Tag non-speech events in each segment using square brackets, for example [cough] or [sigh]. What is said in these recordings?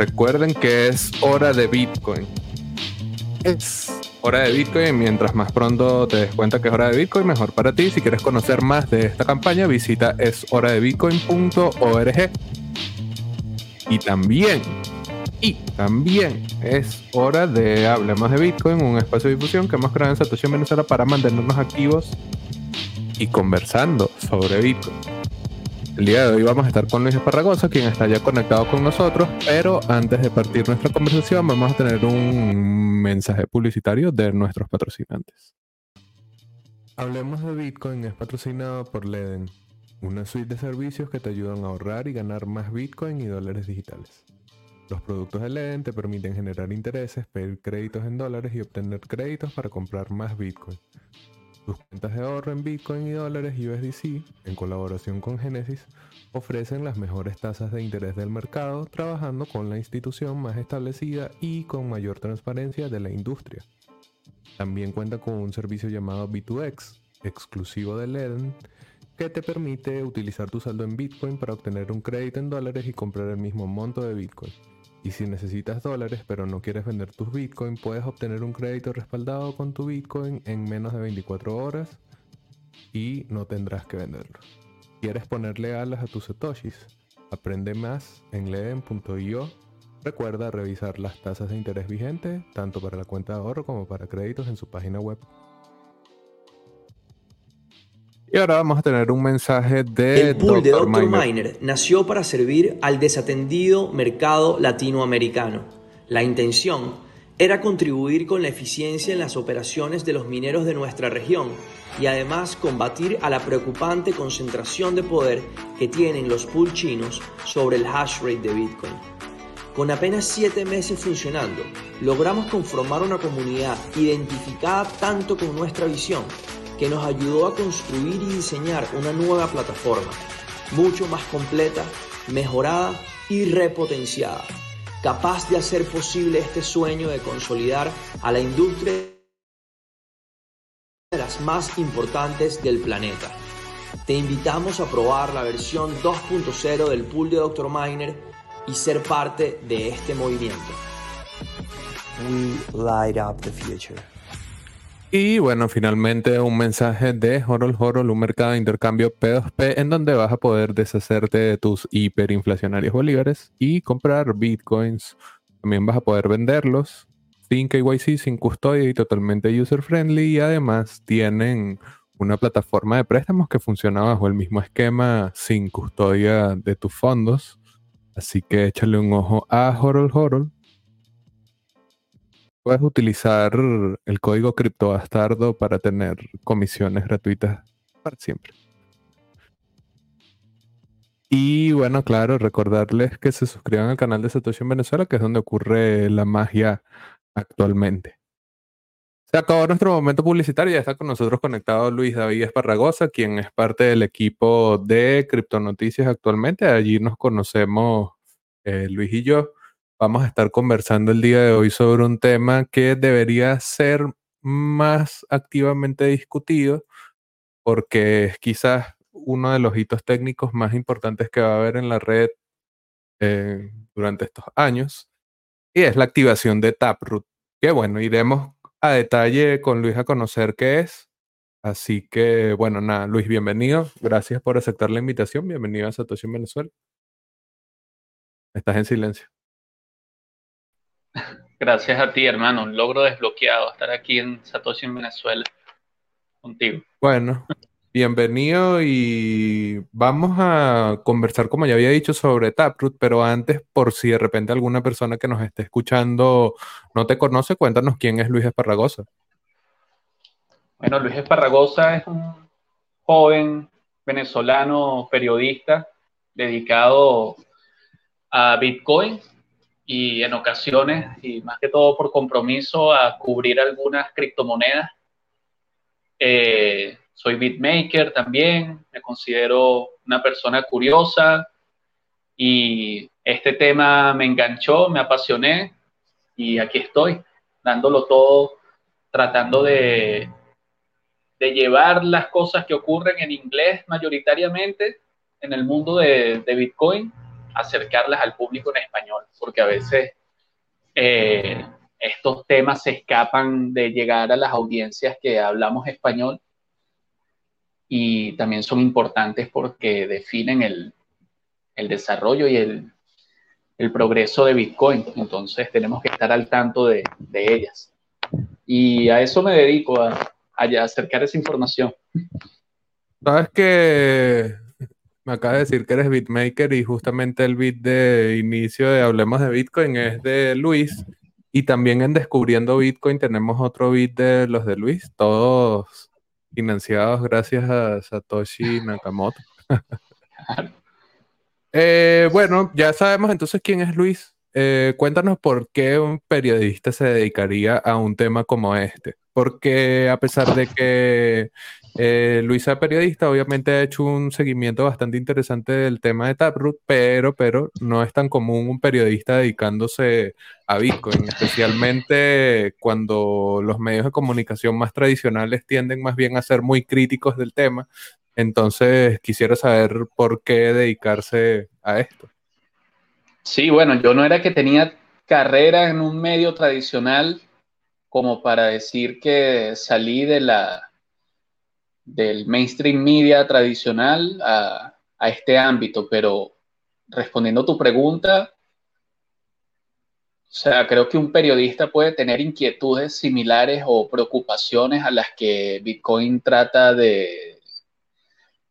recuerden que es hora de Bitcoin. Es hora de Bitcoin. Mientras más pronto te des cuenta que es hora de Bitcoin, mejor para ti. Si quieres conocer más de esta campaña, visita eshoradebitcoin.org. Y también, y también es hora de Hablemos de Bitcoin, un espacio de difusión que hemos creado en Satoshi en Venezuela para mantenernos activos y conversando sobre Bitcoin. El día de hoy vamos a estar con Luis Esparragosa, quien está ya conectado con nosotros, pero antes de partir nuestra conversación vamos a tener un mensaje publicitario de nuestros patrocinantes. Hablemos de Bitcoin es patrocinado por Leden, una suite de servicios que te ayudan a ahorrar y ganar más Bitcoin y dólares digitales. Los productos de Leden te permiten generar intereses, pedir créditos en dólares y obtener créditos para comprar más Bitcoin. Tus cuentas de ahorro en Bitcoin y dólares USDC, en colaboración con Genesis, ofrecen las mejores tasas de interés del mercado, trabajando con la institución más establecida y con mayor transparencia de la industria. También cuenta con un servicio llamado B2X, exclusivo de Leden, que te permite utilizar tu saldo en Bitcoin para obtener un crédito en dólares y comprar el mismo monto de Bitcoin. Y si necesitas dólares pero no quieres vender tus Bitcoin, puedes obtener un crédito respaldado con tu Bitcoin en menos de 24 horas y no tendrás que venderlo. ¿Quieres ponerle alas a tus satoshis? Aprende más en leden.io. Recuerda revisar las tasas de interés vigentes, tanto para la cuenta de ahorro como para créditos en su página web. Y ahora vamos a tener un mensaje de El pool de Dr. Miner. nació para servir al desatendido mercado latinoamericano. La intención era contribuir con la eficiencia en las operaciones de los mineros de nuestra región y además combatir a la preocupante concentración de poder que tienen los pool chinos sobre el hash rate de Bitcoin. Con apenas siete meses funcionando, logramos conformar una comunidad identificada tanto con nuestra visión que nos ayudó a construir y diseñar una nueva plataforma, mucho más completa, mejorada y repotenciada, capaz de hacer posible este sueño de consolidar a la industria de las más importantes del planeta. Te invitamos a probar la versión 2.0 del pool de Dr. Miner y ser parte de este movimiento. We light up the future. Y bueno, finalmente un mensaje de Horol Horol, un mercado de intercambio P2P en donde vas a poder deshacerte de tus hiperinflacionarios bolívares y comprar bitcoins. También vas a poder venderlos sin KYC, sin custodia y totalmente user friendly. Y además tienen una plataforma de préstamos que funciona bajo el mismo esquema sin custodia de tus fondos. Así que échale un ojo a Horol Horol Puedes utilizar el código criptobastardo para tener comisiones gratuitas para siempre. Y bueno, claro, recordarles que se suscriban al canal de Satoshi en Venezuela, que es donde ocurre la magia actualmente. Se acabó nuestro momento publicitario. Ya está con nosotros conectado Luis David Esparragosa, quien es parte del equipo de Criptonoticias actualmente. Allí nos conocemos eh, Luis y yo vamos a estar conversando el día de hoy sobre un tema que debería ser más activamente discutido porque es quizás uno de los hitos técnicos más importantes que va a haber en la red eh, durante estos años y es la activación de Taproot. Que bueno, iremos a detalle con Luis a conocer qué es. Así que bueno, nada, Luis, bienvenido. Gracias por aceptar la invitación. Bienvenido a Satoshi en Venezuela. Estás en silencio. Gracias a ti, hermano. Un logro desbloqueado estar aquí en Satoshi, en Venezuela, contigo. Bueno, bienvenido y vamos a conversar, como ya había dicho, sobre Taproot, pero antes, por si de repente alguna persona que nos esté escuchando no te conoce, cuéntanos quién es Luis Esparragosa. Bueno, Luis Esparragosa es un joven venezolano periodista dedicado a Bitcoin y en ocasiones, y más que todo por compromiso, a cubrir algunas criptomonedas. Eh, soy beatmaker también, me considero una persona curiosa y este tema me enganchó, me apasioné y aquí estoy, dándolo todo, tratando de, de llevar las cosas que ocurren en inglés mayoritariamente en el mundo de, de Bitcoin acercarlas al público en español, porque a veces eh, estos temas se escapan de llegar a las audiencias que hablamos español y también son importantes porque definen el, desarrollo y el, progreso de Bitcoin. Entonces tenemos que estar al tanto de, ellas. Y a eso me dedico, a, a acercar esa información. Sabes que me acaba de decir que eres beatmaker y justamente el beat de inicio de Hablemos de Bitcoin es de Luis. Y también en Descubriendo Bitcoin tenemos otro beat de los de Luis, todos financiados gracias a Satoshi Nakamoto. [laughs] Eh, bueno, ya sabemos entonces quién es Luis. Eh, cuéntanos por qué un periodista se dedicaría a un tema como este. Porque a pesar de que eh, Luisa, periodista, obviamente ha hecho un seguimiento bastante interesante del tema de Taproot, pero, pero no es tan común un periodista dedicándose a Bitcoin, especialmente cuando los medios de comunicación más tradicionales tienden más bien a ser muy críticos del tema. Entonces, quisiera saber por qué dedicarse a esto. Sí, bueno, yo no era que tenía carrera en un medio tradicional como para decir que salí de la del mainstream media tradicional a, este ámbito, pero respondiendo a tu pregunta, o sea, creo que un periodista puede tener inquietudes similares o preocupaciones a las que Bitcoin trata de,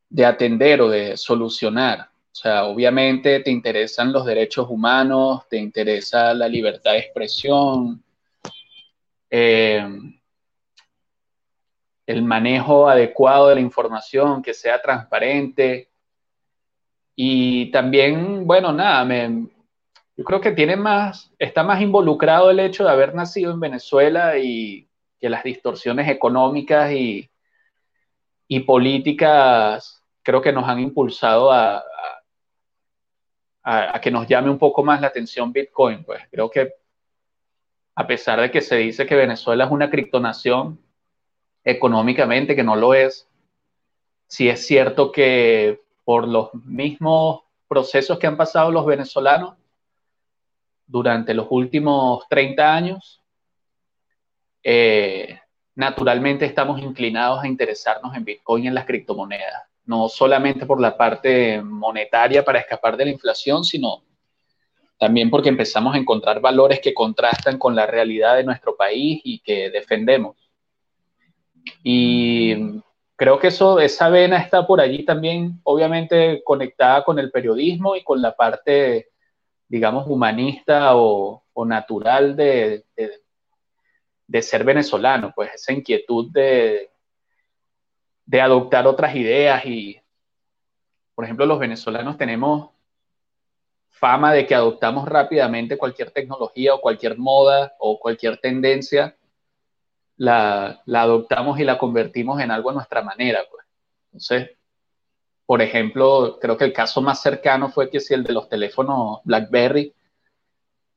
de atender o de solucionar. O sea, obviamente te interesan los derechos humanos, te interesa la libertad de expresión, eh, el manejo adecuado de la información, que sea transparente. Y también, bueno, nada, yo creo que tiene más, está más involucrado el hecho de haber nacido en Venezuela y que las distorsiones económicas y, y políticas creo que nos han impulsado a, a, que nos llame un poco más la atención Bitcoin. Pues creo que a pesar de que se dice que Venezuela es una criptonación, económicamente, que no lo es, si es cierto que por los mismos procesos que han pasado los venezolanos durante los últimos 30 años, eh, naturalmente estamos inclinados a interesarnos en Bitcoin y en las criptomonedas, no solamente por la parte monetaria para escapar de la inflación, sino también porque empezamos a encontrar valores que contrastan con la realidad de nuestro país y que defendemos. Y creo que eso, esa vena está por allí también, obviamente conectada con el periodismo y con la parte, digamos, humanista o, natural de, de, ser venezolano, pues esa inquietud de, de adoptar otras ideas y, por ejemplo, los venezolanos tenemos fama de que adoptamos rápidamente cualquier tecnología o cualquier moda o cualquier tendencia la, adoptamos y la convertimos en algo a nuestra manera. Pues. Entonces, por ejemplo, creo que el caso más cercano fue que si el de los teléfonos BlackBerry,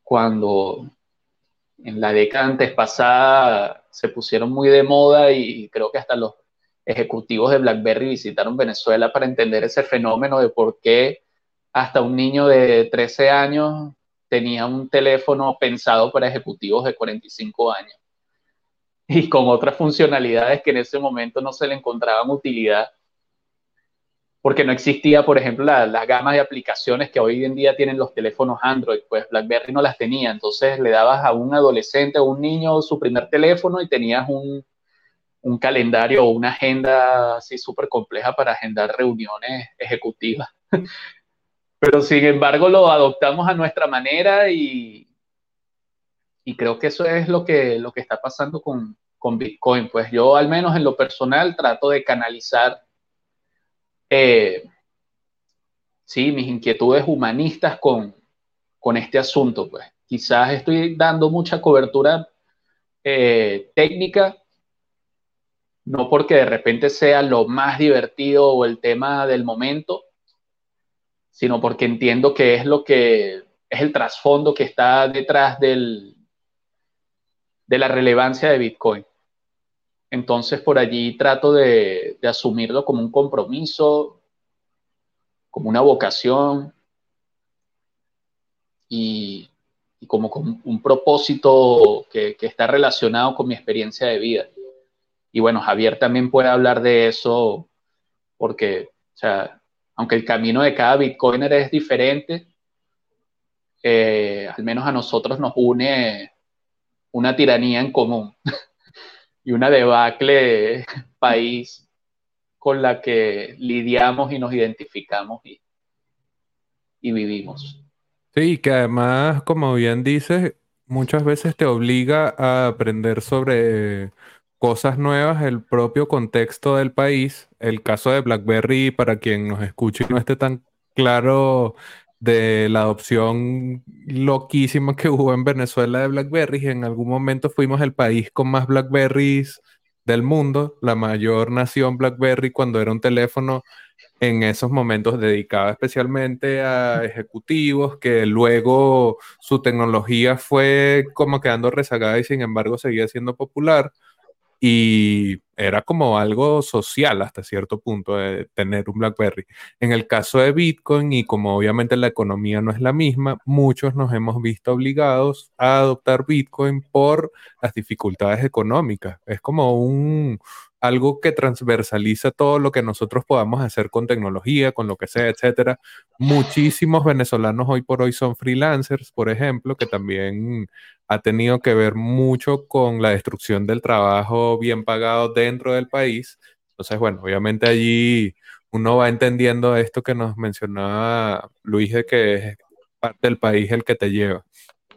cuando en la década antes pasada se pusieron muy de moda y creo que hasta los ejecutivos de BlackBerry visitaron Venezuela para entender ese fenómeno de por qué hasta un niño de 13 años tenía un teléfono pensado para ejecutivos de 45 años y con otras funcionalidades que en ese momento no se le encontraban utilidad, porque no existía, por ejemplo, la, la, gama de aplicaciones que hoy en día tienen los teléfonos Android, pues BlackBerry no las tenía, entonces le dabas a un adolescente o un niño su primer teléfono y tenías un, un calendario o una agenda así súper compleja para agendar reuniones ejecutivas. [laughs] Pero sin embargo lo adoptamos a nuestra manera y, y creo que eso es lo que, lo que está pasando con, con Bitcoin. Pues yo al menos en lo personal trato de canalizar eh, sí, mis inquietudes humanistas con, con, este asunto. Pues quizás estoy dando mucha cobertura eh, técnica, no porque de repente sea lo más divertido o el tema del momento, sino porque entiendo que es lo que es el trasfondo que está detrás del, de la relevancia de Bitcoin. Entonces por allí trato de, asumirlo como un compromiso, como una vocación y, como un propósito que, que, está relacionado con mi experiencia de vida. Y bueno, Javier también puede hablar de eso porque, o sea, aunque el camino de cada Bitcoiner es diferente, eh, al menos a nosotros nos une una tiranía en común [laughs] y una debacle país con la que lidiamos y nos identificamos y, y vivimos. Sí, que además, como bien dices, muchas veces te obliga a aprender sobre cosas nuevas, el propio contexto del país. El caso de BlackBerry, para quien nos escuche y no esté tan claro de la adopción loquísima que hubo en Venezuela de BlackBerry, en algún momento fuimos el país con más BlackBerries del mundo, la mayor nación BlackBerry cuando era un teléfono en esos momentos dedicado especialmente a ejecutivos, que luego su tecnología fue como quedando rezagada y sin embargo seguía siendo popular y era como algo social hasta cierto punto de tener un BlackBerry. En el caso de Bitcoin y como obviamente la economía no es la misma, muchos nos hemos visto obligados a adoptar Bitcoin por las dificultades económicas. Es como un, algo que transversaliza todo lo que nosotros podamos hacer con tecnología, con lo que sea, etcétera. Muchísimos venezolanos hoy por hoy son freelancers, por ejemplo, que también ha tenido que ver mucho con la destrucción del trabajo bien pagado dentro del país. Entonces, bueno, obviamente allí uno va entendiendo esto que nos mencionaba Luis de que es parte del país el que te lleva.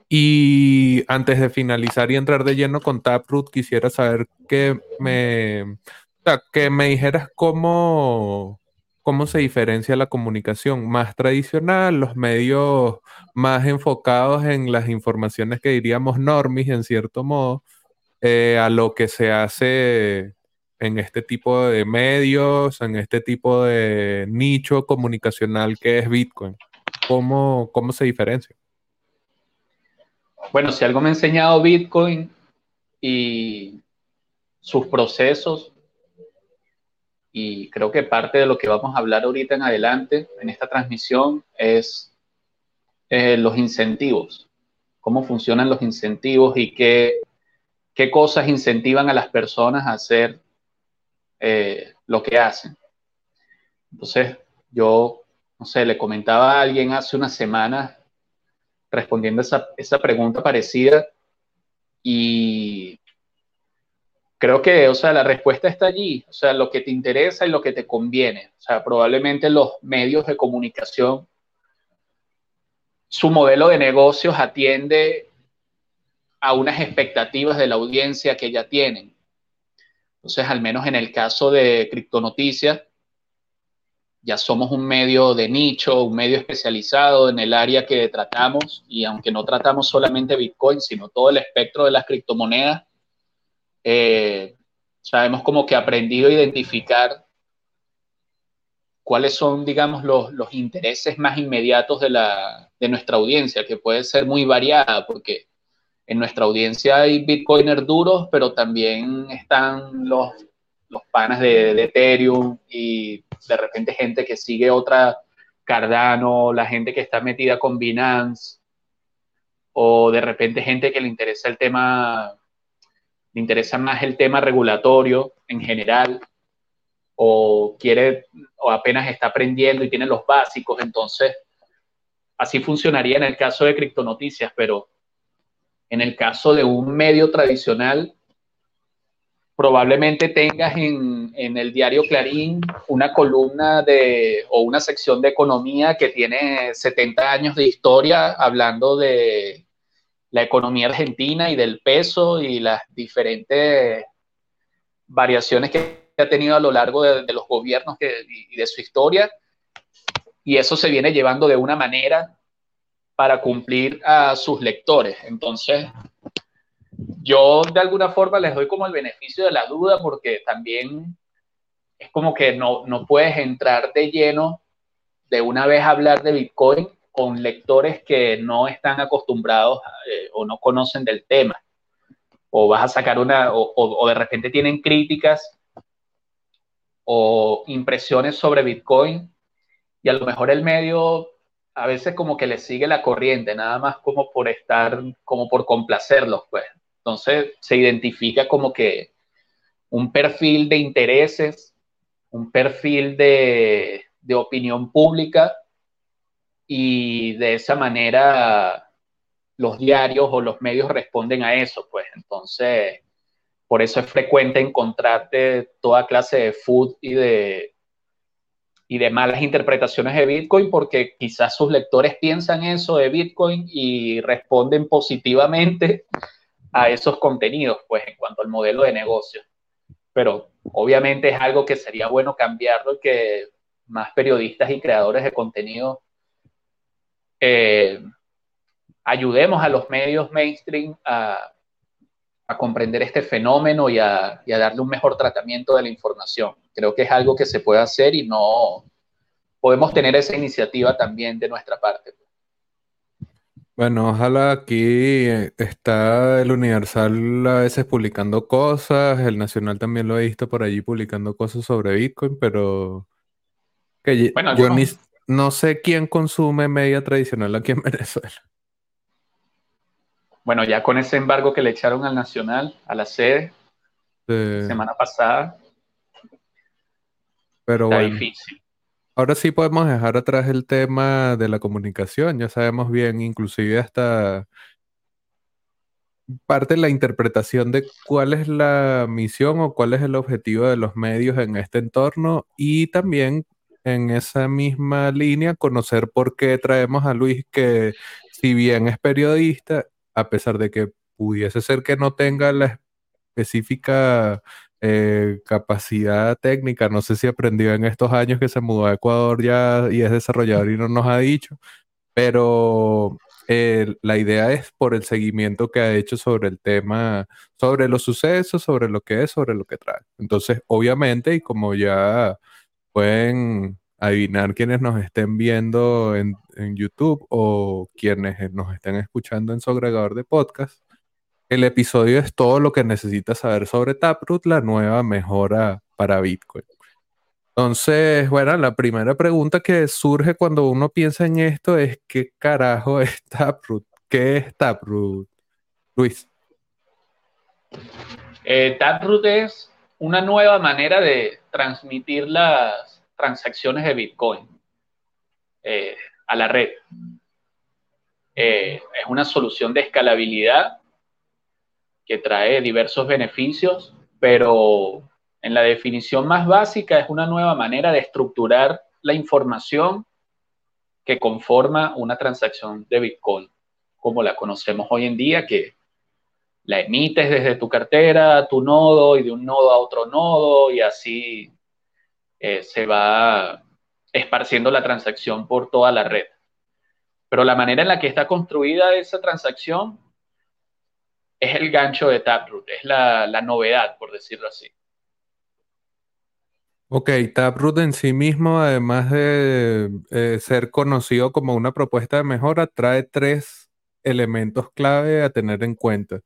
Y antes de finalizar y entrar de lleno con Taproot, quisiera saber que me, que me dijeras cómo, cómo se diferencia la comunicación más tradicional, los medios más enfocados en las informaciones que diríamos normis, en cierto modo, eh, a lo que se hace en este tipo de medios, en este tipo de nicho comunicacional que es Bitcoin. ¿Cómo, cómo se diferencia? Bueno, si algo me ha enseñado Bitcoin y sus procesos, y creo que parte de lo que vamos a hablar ahorita en adelante en esta transmisión es eh, los incentivos, cómo funcionan los incentivos y qué, qué cosas incentivan a las personas a hacer eh, lo que hacen. Entonces, yo, no sé, le comentaba a alguien hace unas semanas respondiendo esa, esa pregunta parecida y creo que, o sea, la respuesta está allí, o sea, lo que te interesa y lo que te conviene. O sea, probablemente los medios de comunicación, su modelo de negocios atiende a unas expectativas de la audiencia que ya tienen. Entonces, al menos en el caso de Criptonoticias, ya somos un medio de nicho, un medio especializado en el área que tratamos y aunque no tratamos solamente Bitcoin, sino todo el espectro de las criptomonedas, eh, sabemos como que aprendido a identificar cuáles son, digamos, los, los intereses más inmediatos de, la, de nuestra audiencia, que puede ser muy variada, porque en nuestra audiencia hay bitcoiners duros, pero también están los los panas de, Ethereum y de repente gente que sigue otra Cardano, la gente que está metida con Binance, o de repente gente que le interesa el tema, le interesa más el tema regulatorio en general, o quiere, o apenas está aprendiendo y tiene los básicos, entonces así funcionaría en el caso de criptonoticias, pero en el caso de un medio tradicional, probablemente tengas en, el diario Clarín una columna de, o una sección de economía que tiene 70 años de historia hablando de la economía argentina y del peso y las diferentes variaciones que ha tenido a lo largo de, los gobiernos y de su historia. Y eso se viene llevando de una manera para cumplir a sus lectores. Entonces, yo de alguna forma les doy como el beneficio de la duda porque también es como que no, no puedes entrar de lleno de una vez a hablar de Bitcoin con lectores que no están acostumbrados eh, o no conocen del tema. O vas a sacar una, o, de repente tienen críticas o impresiones sobre Bitcoin y a lo mejor el medio a veces como que le sigue la corriente, nada más como por estar, como por complacerlos, pues. Entonces se identifica como que un perfil de intereses, un perfil de opinión pública y de esa manera los diarios o los medios responden a eso, pues. Entonces, por eso es frecuente encontrarte toda clase de food y de y de malas interpretaciones de Bitcoin porque quizás sus lectores piensan eso de Bitcoin y responden positivamente a esos contenidos, pues en cuanto al modelo de negocio. Pero obviamente es algo que sería bueno cambiarlo y que más periodistas y creadores de contenido eh, ayudemos a los medios mainstream a, a comprender este fenómeno y a, y a, darle un mejor tratamiento de la información. Creo que es algo que se puede hacer y no podemos tener esa iniciativa también de nuestra parte. Bueno, ojalá aquí está el Universal a veces publicando cosas, el Nacional también lo he visto por allí publicando cosas sobre Bitcoin, pero que bueno, yo, no. Ni, no sé quién consume media tradicional aquí en [laughs] Venezuela. Bueno, ya con ese embargo que le echaron al Nacional, a la sede, semana pasada, pero está difícil. Ahora sí podemos dejar atrás el tema de la comunicación, ya sabemos bien, inclusive hasta parte de la interpretación de cuál es la misión o cuál es el objetivo de los medios en este entorno y también en esa misma línea conocer por qué traemos a Luis que si bien es periodista a pesar de que pudiese ser que no tenga la específica eh, capacidad técnica, no sé si aprendió en estos años que se mudó a Ecuador ya y es desarrollador y no nos ha dicho, pero eh, la idea es por el seguimiento que ha hecho sobre el tema, sobre los sucesos, sobre lo que es, sobre lo que trae. Entonces, obviamente, y como ya pueden adivinar quienes nos estén viendo en, YouTube o quienes nos estén escuchando en su agregador de podcast. El episodio es todo lo que necesitas saber sobre Taproot, la nueva mejora para Bitcoin. Entonces, bueno, la primera pregunta que surge cuando uno piensa en esto es ¿qué carajo [laughs] es Taproot? ¿Qué es Taproot? Luis. Eh, Taproot es una nueva manera de transmitir las transacciones de Bitcoin eh, a la red. Eh, es una solución de escalabilidad que trae diversos beneficios, pero en la definición más básica es una nueva manera de estructurar la información que conforma una transacción de Bitcoin, como la conocemos hoy en día, que la emites desde tu cartera tu nodo y de un nodo a otro nodo y así eh, se va esparciendo la transacción por toda la red. Pero la manera en la que está construida esa transacción es el gancho de Taproot, es la, novedad, por decirlo así. Ok, Taproot en sí mismo, además de eh, ser conocido como una propuesta de mejora, trae tres elementos clave a tener en cuenta.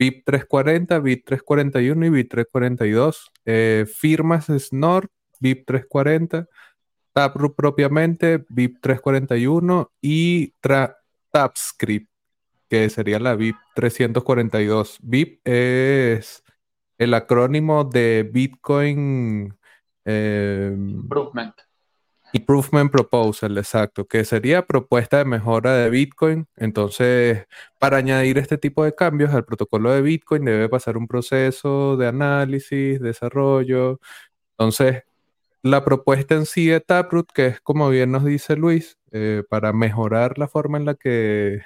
BIP 340, BIP 341 y BIP 342. Eh, firmas SNOR VIP 340, Taproot propiamente, VIP 341 y TapScript, que sería la VIP 342. VIP es el acrónimo de Bitcoin em, Improvement. Improvement Proposal, exacto, que sería propuesta de mejora de Bitcoin. Entonces, para añadir este tipo de cambios al protocolo de Bitcoin debe pasar un proceso de análisis, desarrollo. Entonces, la propuesta en sí de Taproot, que es como bien nos dice Luis, eh, para mejorar la forma en la que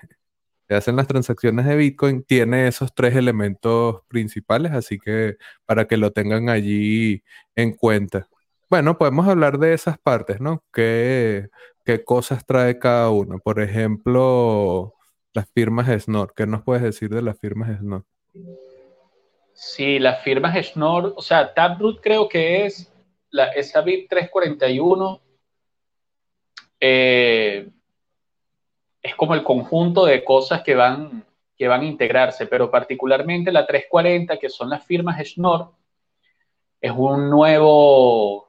se hacen las transacciones de Bitcoin, tiene esos tres elementos principales, así que para que lo tengan allí en cuenta. Bueno, podemos hablar de esas partes, ¿no? ¿Qué, qué cosas trae cada uno? Por ejemplo, las firmas Snor. ¿Qué nos puedes decir de las firmas Snor? Sí, las firmas Snor, o sea, Taproot creo que es la, esa BIP 341 eh, es como el conjunto de cosas que van, que van a integrarse, pero particularmente la 340, que son las firmas Schnorr, es un nuevo,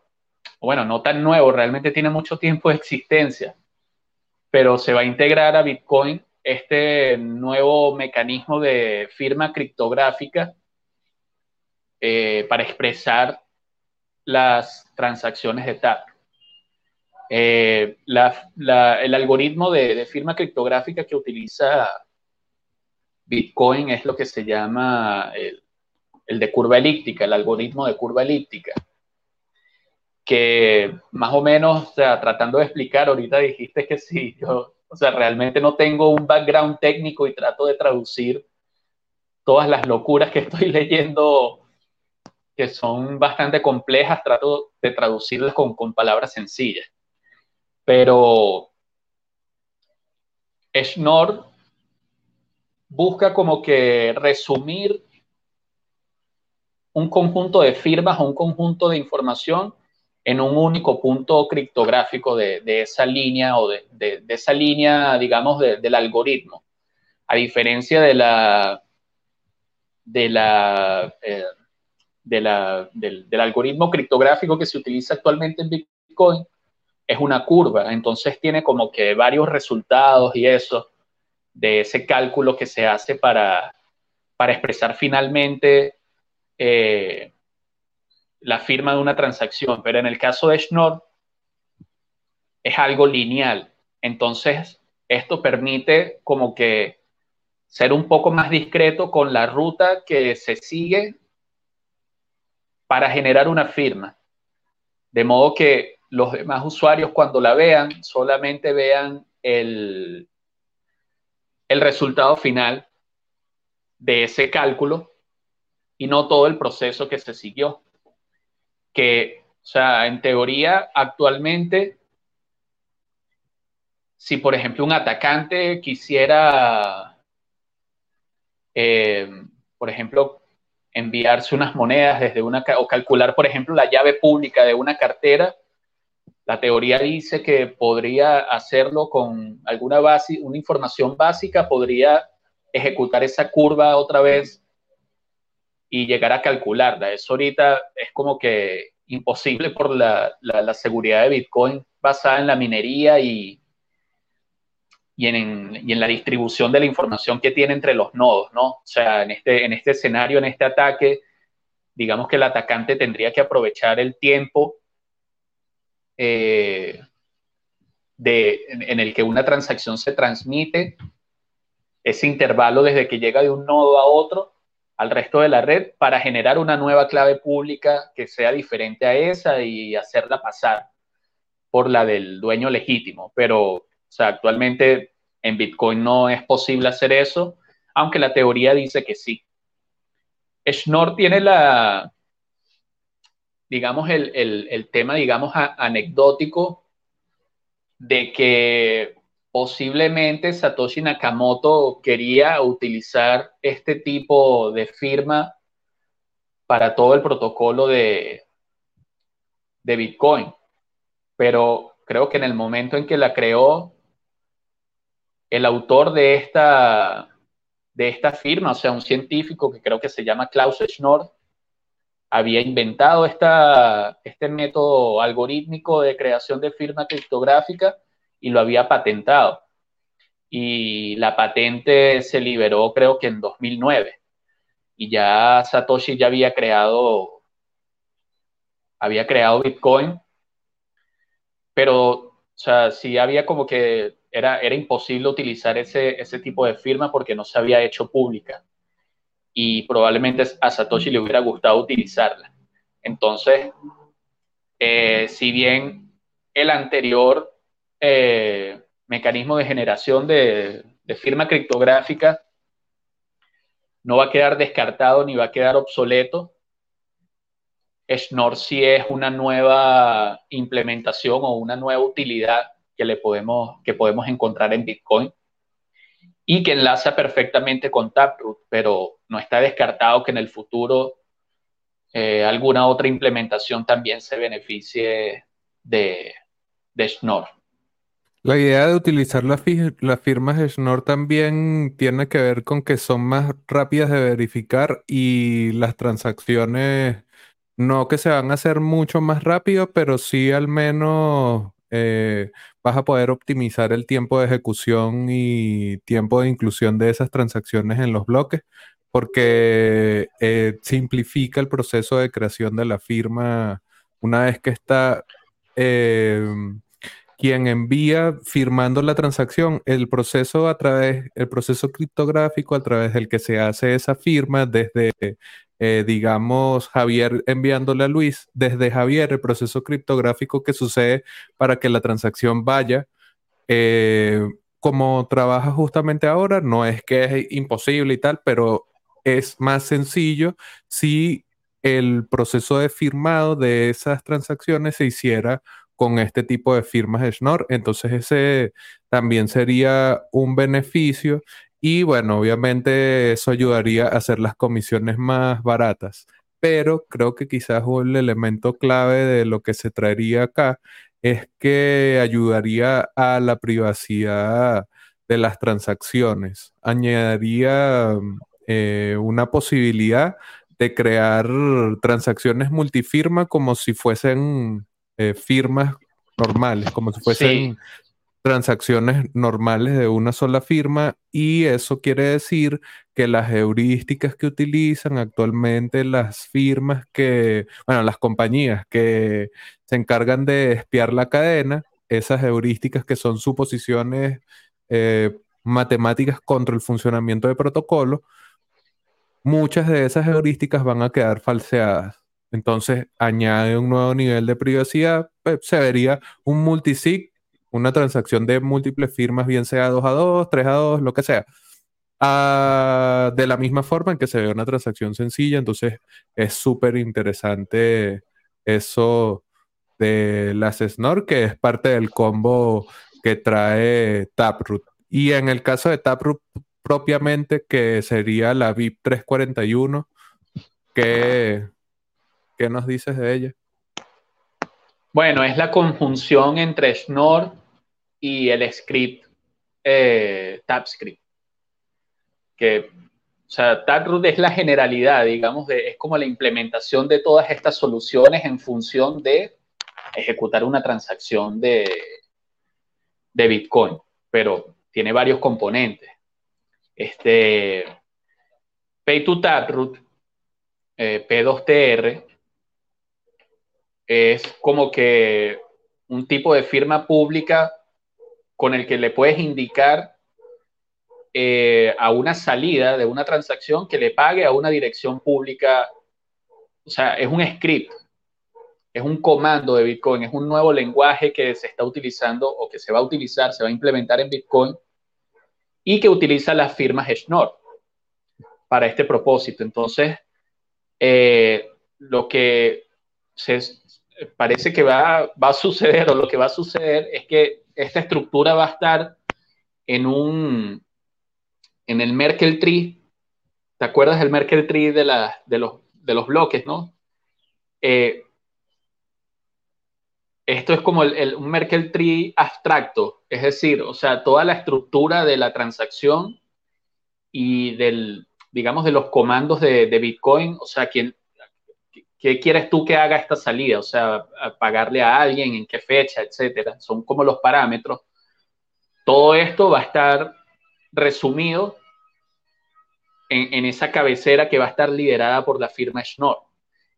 bueno, no tan nuevo, realmente tiene mucho tiempo de existencia, pero se va a integrar a Bitcoin este nuevo mecanismo de firma criptográfica eh, para expresar las transacciones de TAP. Eh, el algoritmo de, firma criptográfica que utiliza Bitcoin es lo que se llama el, el de curva elíptica, el algoritmo de curva elíptica que más o menos, o sea, tratando de explicar, ahorita dijiste que sí, yo, o sea, realmente no tengo un background técnico y trato de traducir todas las locuras que [laughs] estoy leyendo, que son bastante complejas, trato de traducirlas con, con palabras sencillas. Pero Schnorr busca como que resumir un conjunto de firmas o un conjunto de información en un único punto criptográfico de, esa línea o de, esa línea, digamos, del algoritmo. A diferencia de la, de la, eh, la del, algoritmo criptográfico que se utiliza actualmente en Bitcoin, es una curva, entonces tiene como que varios resultados y eso de ese cálculo que se hace para, para expresar finalmente eh, la firma de una transacción, pero en el caso de Schnorr es algo lineal. Entonces, esto permite como que ser un poco más discreto con la ruta que se sigue para generar una firma. De modo que los demás usuarios cuando la vean solamente vean el, el resultado final de ese cálculo y no todo el proceso que se siguió que, o sea, en teoría, actualmente, si por ejemplo un atacante quisiera, eh, por ejemplo, enviarse unas monedas desde una, o calcular, por ejemplo, la llave pública de una cartera, la teoría dice que podría hacerlo con alguna base, una información básica, podría ejecutar esa curva otra vez y llegar a calcularla. Eso ahorita es como que imposible por la, seguridad de Bitcoin basada en la minería y, y, en, la distribución de la información que tiene entre los nodos, ¿no? O sea, en este, en este escenario, en este ataque, digamos que el atacante tendría que aprovechar el tiempo eh, de, en el que una transacción se transmite, ese intervalo desde que llega de un nodo a otro, al resto de la red para generar una nueva clave pública que sea diferente a esa y hacerla pasar por la del dueño legítimo. Pero, o sea, actualmente en Bitcoin no es posible hacer eso, aunque la teoría dice que sí. Schnorr tiene la, digamos, el, el tema, digamos, anecdótico de que posiblemente Satoshi Nakamoto quería utilizar este tipo de firma para todo el protocolo de, Bitcoin. Pero creo que en el momento en que la creó, el autor de esta, de esta firma, o sea, un científico que creo que se llama Klaus Schnorr, había inventado esta, este método algorítmico de creación de firma criptográfica y lo había patentado. Y la patente se liberó creo que en 2009. Y ya Satoshi ya había creado, había creado Bitcoin, pero, o sea, sí había como que era, era imposible utilizar ese, ese tipo de firma porque no se había hecho pública. Y probablemente a Satoshi le hubiera gustado utilizarla. Entonces, eh, si bien el anterior eh, mecanismo de generación de, firma criptográfica no va a quedar descartado ni va a quedar obsoleto. Schnorr sí es una nueva implementación o una nueva utilidad que, le podemos, que podemos encontrar en Bitcoin y que enlaza perfectamente con Taproot, pero no está descartado que en el futuro eh, alguna otra implementación también se beneficie de, de Schnorr. La idea de utilizar las, firmas Schnorr también tiene que ver con que son más rápidas de verificar y las transacciones no que se van a hacer mucho más rápido, pero sí al menos eh, vas a poder optimizar el tiempo de ejecución y tiempo de inclusión de esas transacciones en los bloques, porque eh, simplifica el proceso de creación de la firma. Una vez que está em, quien envía firmando la transacción, el proceso a través, el proceso criptográfico a través del que se hace esa firma desde eh, digamos, Javier enviándole a Luis, desde Javier, el proceso criptográfico que sucede para que la transacción vaya, eh, como trabaja justamente ahora, no es que es imposible y tal, pero es más sencillo si el proceso de firmado de esas transacciones se hiciera con este tipo de firmas de Schnorr. Entonces ese también sería un beneficio y bueno, obviamente eso ayudaría a hacer las comisiones más baratas. Pero creo que quizás el elemento clave de lo que se traería acá es que ayudaría a la privacidad de las transacciones. Añadiría eh, una posibilidad de crear transacciones multifirma como si fuesen eh, firmas normales, como si fuesen transacciones normales de una sola firma y eso quiere decir que las heurísticas que utilizan actualmente las firmas que, bueno, las compañías que se encargan de espiar la cadena, esas heurísticas que son suposiciones eh, matemáticas contra el funcionamiento de protocolo, muchas de esas heurísticas van a quedar falseadas. Entonces añade un nuevo nivel de privacidad, pues, se vería un multisig una transacción de múltiples firmas, bien sea 2 a 2, 3 a 2, lo que sea. Ah, de la misma forma en que se ve una transacción sencilla, entonces es súper interesante eso de las SNOR, que es parte del combo que trae Taproot. Y en el caso de Taproot propiamente, que sería la VIP 341, ¿qué, ¿qué nos dices de ella? Bueno, es la conjunción entre Schnorr y el script eh, TypeScript. Que, o sea, Taproot es la generalidad, digamos, de, es como la implementación de todas estas soluciones en función de ejecutar una transacción de, de Bitcoin, pero tiene varios componentes. Este, Pay to Taproot, eh, P2TR, es como que un tipo de firma pública con el que le puedes indicar eh, a una salida de una transacción que le pague a una dirección pública. O sea, es un script, es un comando de Bitcoin, es un nuevo lenguaje que se está utilizando o que se va a utilizar, se va a implementar en Bitcoin y que utiliza las firmas Schnorr para este propósito. Entonces, eh, lo que se, parece que va, va a suceder o lo que va a suceder es que esta estructura va a estar en un, en el Merkle Tree. ¿Te acuerdas del Merkle Tree de, la, de, los, de los bloques, no? Eh, esto es como el, un Merkle Tree abstracto, es decir, o sea, toda la estructura de la transacción y del, digamos, de los comandos de, de Bitcoin, o sea, quien, ¿Qué quieres tú que haga esta salida? O sea, pagarle a alguien, en qué fecha, etcétera. Son como los parámetros. Todo esto va a estar resumido en, esa cabecera que va a estar liderada por la firma Schnorr.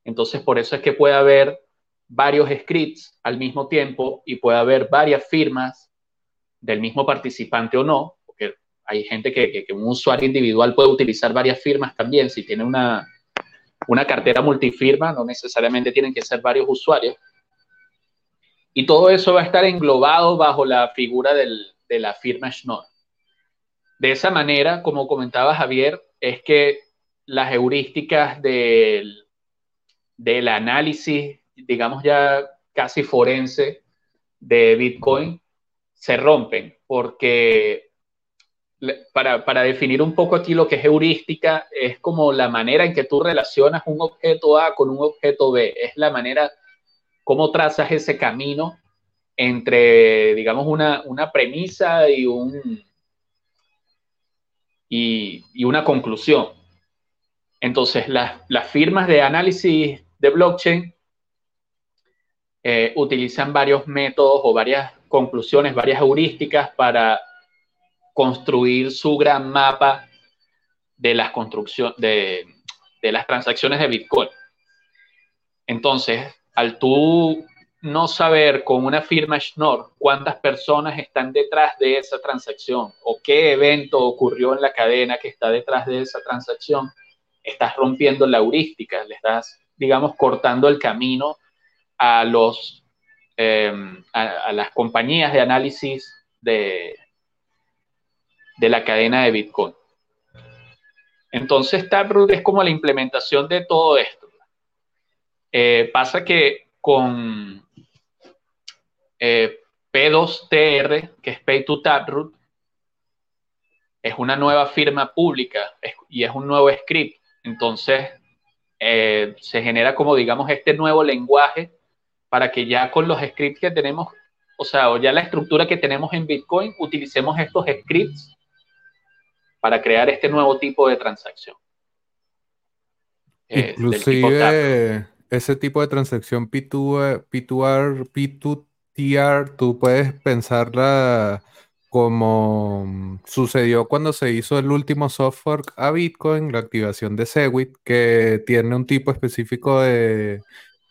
Entonces, por eso es que puede haber varios scripts al mismo tiempo y puede haber varias firmas del mismo participante o no, porque hay gente que un usuario individual puede utilizar varias firmas también si tiene una, una cartera multifirma, no necesariamente tienen que ser varios usuarios. Y todo eso va a estar englobado bajo la figura de la firma Schnorr. De esa manera, como comentaba Javier, es que las heurísticas del, del análisis, digamos ya casi forense de Bitcoin, se rompen, porque para, definir un poco aquí lo que es heurística, es como la manera en que tú relacionas un objeto A con un objeto B. Es la manera, cómo trazas ese camino entre, digamos, una, premisa y, un, y, una conclusión. Entonces, las, firmas de análisis de blockchain eh, utilizan varios métodos o varias conclusiones, varias heurísticas para construir su gran mapa de las construcciones de, las transacciones de Bitcoin. Entonces, al tú no saber con una firma Schnorr cuántas personas están detrás de esa transacción o qué evento ocurrió en la cadena que está detrás de esa transacción, estás rompiendo la heurística, le estás, digamos, cortando el camino a los em, a, las compañías de análisis de, de la cadena de Bitcoin. Entonces, Taproot es como la implementación de todo esto. Eh, pasa que con eh, P2TR, que es Pay to Taproot, es una nueva firma pública y es un nuevo script. Entonces, eh, se genera como, digamos, este nuevo lenguaje para que ya con los scripts que tenemos, o sea, o ya la estructura que tenemos en Bitcoin, utilicemos estos scripts para crear este nuevo tipo de transacción. Eh, Inclusive ese tipo de transacción P2, P2R, P2TR, tú puedes pensarla como sucedió cuando se hizo el último software a Bitcoin, la activación de Segwit, que tiene un tipo específico de,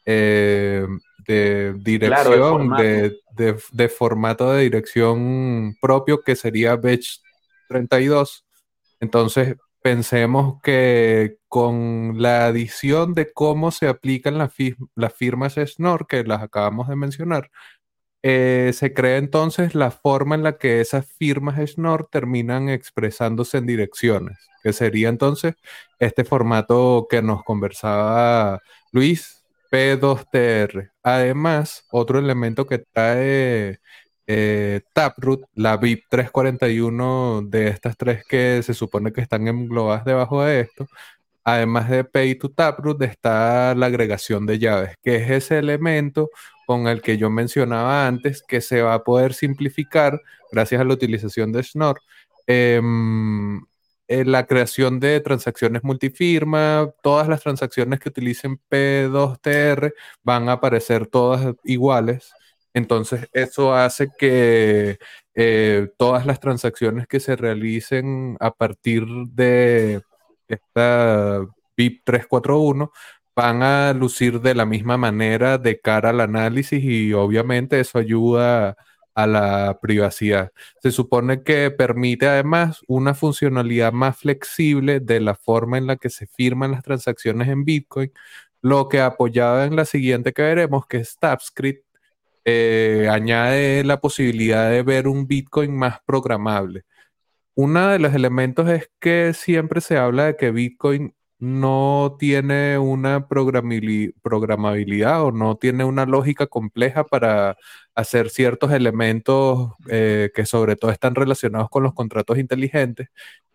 eh, de dirección, de, formato. de, dirección propio que sería Batch 32. Entonces, pensemos que con la adición de cómo se aplican las, firmas SNOR, que las acabamos de mencionar, eh, se crea entonces la forma en la que esas firmas SNOR terminan expresándose en direcciones, que sería entonces este formato que nos conversaba Luis, P2TR. Además, otro elemento que trae eh, Taproot, la VIP 341 de estas tres que se supone que están englobadas debajo de esto, además de Pay to Taproot, está la agregación de llaves, que es ese elemento con el que yo mencionaba antes, que se va a poder simplificar gracias a la utilización de Schnorr. Em, en la creación de transacciones multifirma, todas las transacciones que utilicen P2TR van a aparecer todas iguales entonces, eso hace que eh, todas las transacciones que se realicen a partir de esta BIP 341 van a lucir de la misma manera de cara al análisis y obviamente eso ayuda a la privacidad. Se supone que permite además una funcionalidad más flexible de la forma en la que se firman las transacciones en Bitcoin, lo que apoyado en la siguiente que veremos, que es TabScript, eh, añade la posibilidad de ver un Bitcoin más programable. Uno de los elementos es que siempre se habla de que Bitcoin no tiene una programabilidad o no tiene una lógica compleja para hacer ciertos elementos eh, que sobre todo están relacionados con los contratos inteligentes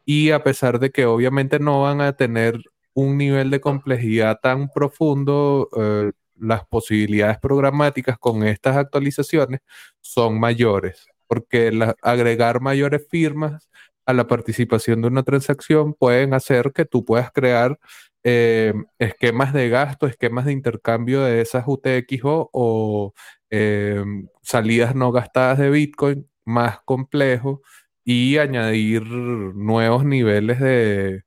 y a pesar de que obviamente no van a tener un nivel de complejidad tan profundo, eh, las posibilidades programáticas con estas actualizaciones son mayores, porque agregar mayores firmas a la participación de una transacción pueden hacer que tú puedas crear eh, esquemas de gasto, esquemas de intercambio de esas UTXO o eh, salidas no gastadas de Bitcoin más complejos y añadir nuevos niveles de,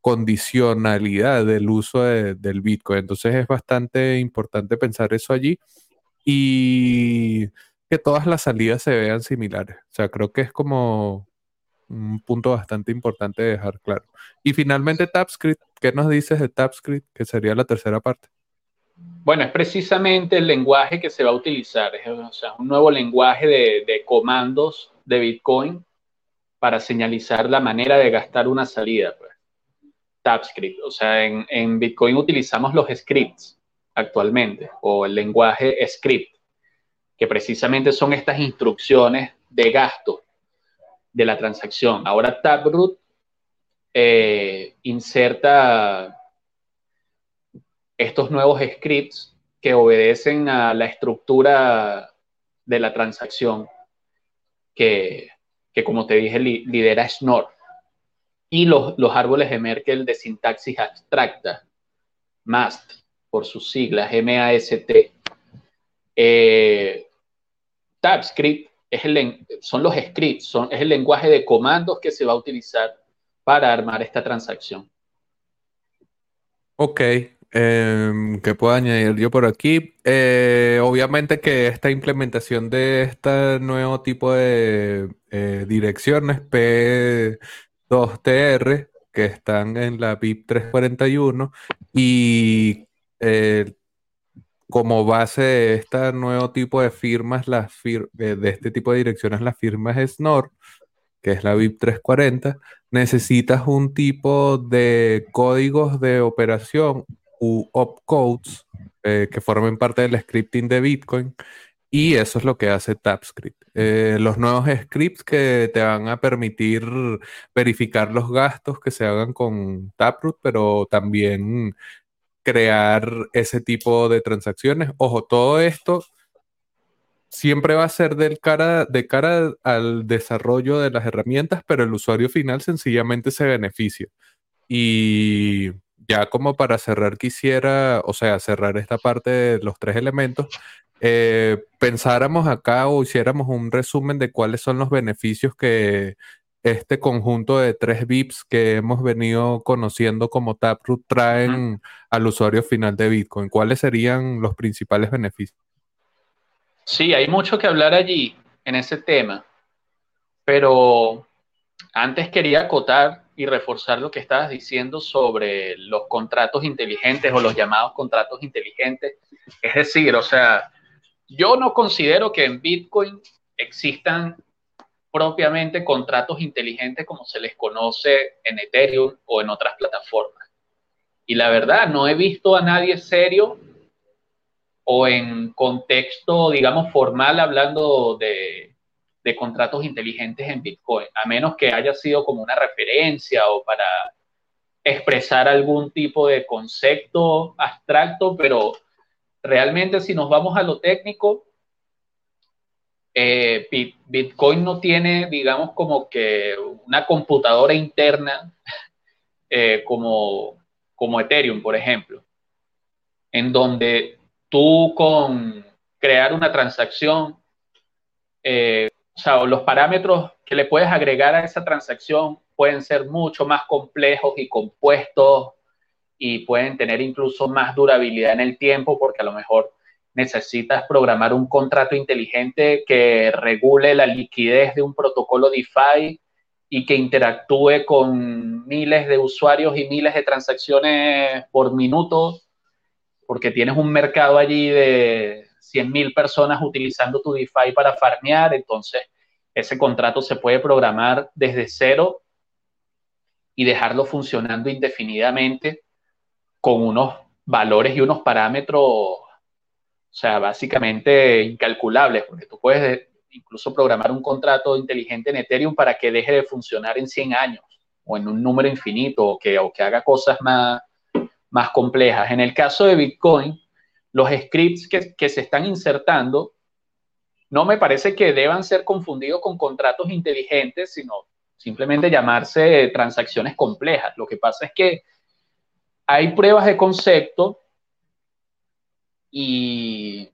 condicionalidad del uso del Bitcoin. Entonces es bastante importante pensar eso allí y que todas las salidas se vean similares. O sea, creo que es como un punto bastante importante de dejar claro. Y finalmente TabScript, ¿qué nos dices de TabScript? Que sería la tercera parte. Bueno, es precisamente el lenguaje que se va a utilizar, es o sea, un nuevo lenguaje de, de comandos de Bitcoin para señalizar la manera de gastar una salida. Pues. TypeScript. O sea, en, Bitcoin utilizamos los scripts actualmente, o el lenguaje script, que precisamente son estas instrucciones de gasto de la transacción. Ahora Taproot eh, inserta estos nuevos scripts que obedecen a la estructura de la transacción que, como te dije, lidera Schnorr y los, árboles de Merkel de sintaxis abstracta, MAST, por sus siglas, MAST, Eh, TypeScript son los scripts, son, es el lenguaje de comandos que se va a utilizar para armar esta transacción. Ok, em, ¿qué puedo añadir yo por aquí? Eh, obviamente que esta implementación de este nuevo tipo de eh, direcciones P2TR que están en la BIP 341 y eh, como base de este nuevo tipo de firmas, de este tipo de direcciones, las firmas SNOR, que es la BIP 340, necesitas un tipo de códigos de operación u opcodes eh, que formen parte del scripting de Bitcoin. Y eso es lo que hace TapScript. Eh, los nuevos scripts que te van a permitir verificar los gastos que se hagan con Taproot, pero también crear ese tipo de transacciones. Ojo, todo esto siempre va a ser cara, de cara al desarrollo de las herramientas, pero el usuario final sencillamente se beneficia. Y ya como para cerrar quisiera, o sea, cerrar esta parte de los tres elementos, eh, pensáramos acá o hiciéramos un resumen de cuáles son los beneficios que este conjunto de tres VIPs que hemos venido conociendo como Taproot traen al usuario final de Bitcoin? ¿Cuáles serían los principales beneficios? Sí, hay mucho que hablar allí en ese tema, pero antes quería acotar y reforzar lo que estabas diciendo sobre los contratos inteligentes o los llamados contratos inteligentes. Es decir, o sea, yo no considero que en Bitcoin existan propiamente contratos inteligentes como se les conoce en Ethereum o en otras plataformas. Y la verdad, no he visto a nadie serio o en contexto, digamos, formal hablando de, contratos inteligentes en Bitcoin, a menos que haya sido como una referencia o para expresar algún tipo de concepto abstracto, pero realmente si nos vamos a lo técnico, eh, Bitcoin no tiene, digamos, como que una computadora interna [laughs] eh, como, como Ethereum, por ejemplo, en donde tú con crear una transacción, eh, o sea, los parámetros que le puedes agregar a esa transacción pueden ser mucho más complejos y compuestos y pueden tener incluso más durabilidad en el tiempo porque a lo mejor necesitas programar un contrato inteligente que regule la liquidez de un protocolo DeFi y que interactúe con miles de usuarios y miles de transacciones por minuto, porque tienes un mercado allí de 100.000 personas utilizando tu DeFi para farmear, entonces ese contrato se puede programar desde cero y dejarlo funcionando indefinidamente con unos valores y unos parámetros o sea, básicamente incalculables, porque tú puedes incluso programar un contrato inteligente en Ethereum para que deje de funcionar en 100 años o en un número infinito o que, o que haga cosas más, más complejas. En el caso de Bitcoin, los scripts que, que se están insertando no me parece que deban ser confundidos con contratos inteligentes, sino simplemente llamarse transacciones complejas. Lo que pasa es que hay pruebas de concepto y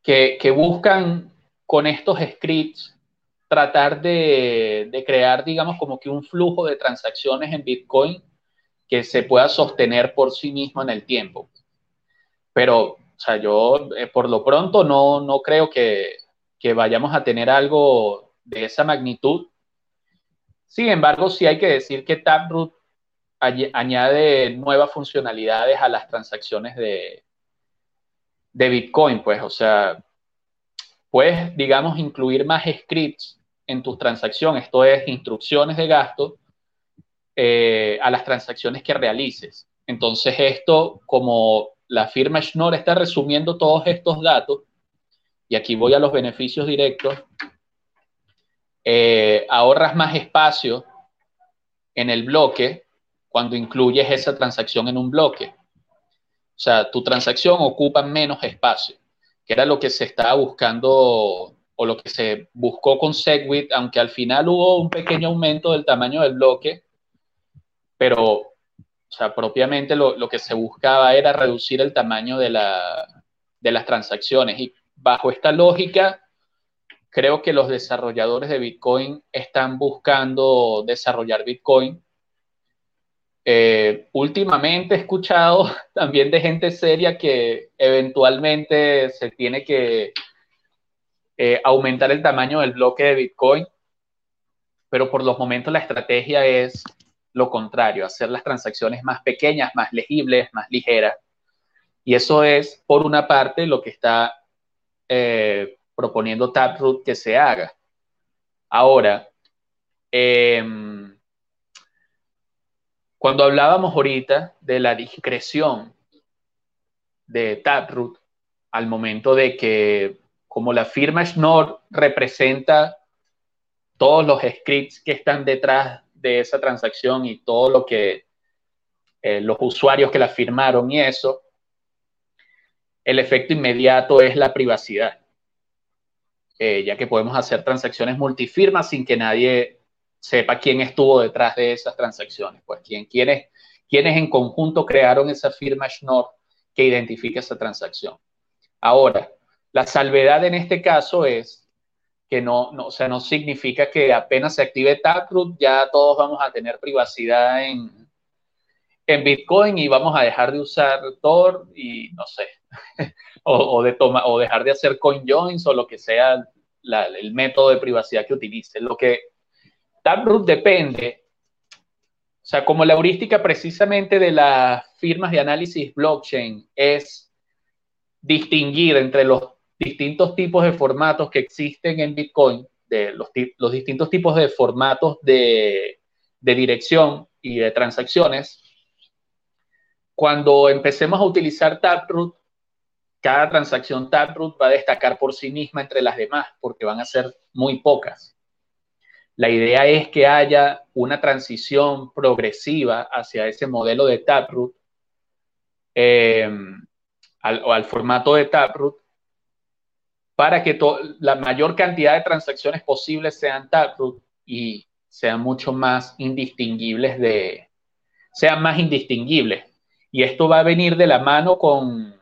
que, buscan con estos scripts tratar de, crear, digamos, como que un flujo de transacciones en Bitcoin que se pueda sostener por sí mismo en el tiempo. Pero, o sea, yo eh, por lo pronto no, no creo que, que, vayamos a tener algo de esa magnitud. Sin embargo, sí hay que decir que Taproot añade nuevas funcionalidades a las transacciones de, de Bitcoin, pues, o sea, puedes, digamos, incluir más scripts en tus transacciones, esto es, instrucciones de gasto eh, a las transacciones que realices. Entonces, esto, como la firma Schnorr está resumiendo todos estos datos, y aquí voy a los beneficios directos, eh, ahorras más espacio en el bloque cuando incluyes esa transacción en un bloque. O sea, tu transacción ocupa menos espacio, que era lo que se estaba buscando o lo que se buscó con Segwit, aunque al final hubo un pequeño aumento del tamaño del bloque, pero, o sea, propiamente lo, que se buscaba era reducir el tamaño de la, de las transacciones. Y bajo esta lógica, creo que los desarrolladores de Bitcoin están buscando desarrollar Bitcoin. Eh, últimamente he escuchado [laughs] también de gente seria que eventualmente se tiene que eh, aumentar el tamaño del bloque de Bitcoin, pero por los momentos la estrategia es lo contrario, hacer las transacciones más pequeñas, más legibles, más ligeras. Y eso es, por una parte, lo que está eh, proponiendo Taproot que se haga. Ahora, em, cuando hablábamos ahorita de la discreción de Taproot al momento de que, como la firma Schnorr representa todos los scripts que están detrás de esa transacción y todo lo que eh, los usuarios que la firmaron y eso, el efecto inmediato es la privacidad. Eh, ya que podemos hacer transacciones multifirmas sin que nadie sepa quién estuvo detrás de esas transacciones, pues quién, quiénes, quiénes en conjunto crearon esa firma Schnorr que identifica esa transacción. Ahora, la salvedad en este caso es que no, no, o sea, no significa que apenas se active Taproot ya todos vamos a tener privacidad en, en Bitcoin y vamos a dejar de usar Tor y no sé, [laughs] o, de toma, o dejar de hacer coin joins o lo que sea el método de privacidad que utilice. Lo que Taproot depende, o sea, como la heurística precisamente de las firmas de análisis blockchain es distinguir entre los distintos tipos de formatos que existen en Bitcoin, de los, distintos tipos de formatos de dirección y de transacciones, cuando empecemos a utilizar Taproot, cada transacción Taproot va a destacar por sí misma entre las demás, porque van a ser muy pocas. La idea es que haya una transición progresiva hacia ese modelo de Taproot eh, o al formato de Taproot para que la mayor cantidad de transacciones posibles sean Taproot y sean mucho más indistinguibles de sean más indistinguibles. Y esto va a venir de la mano con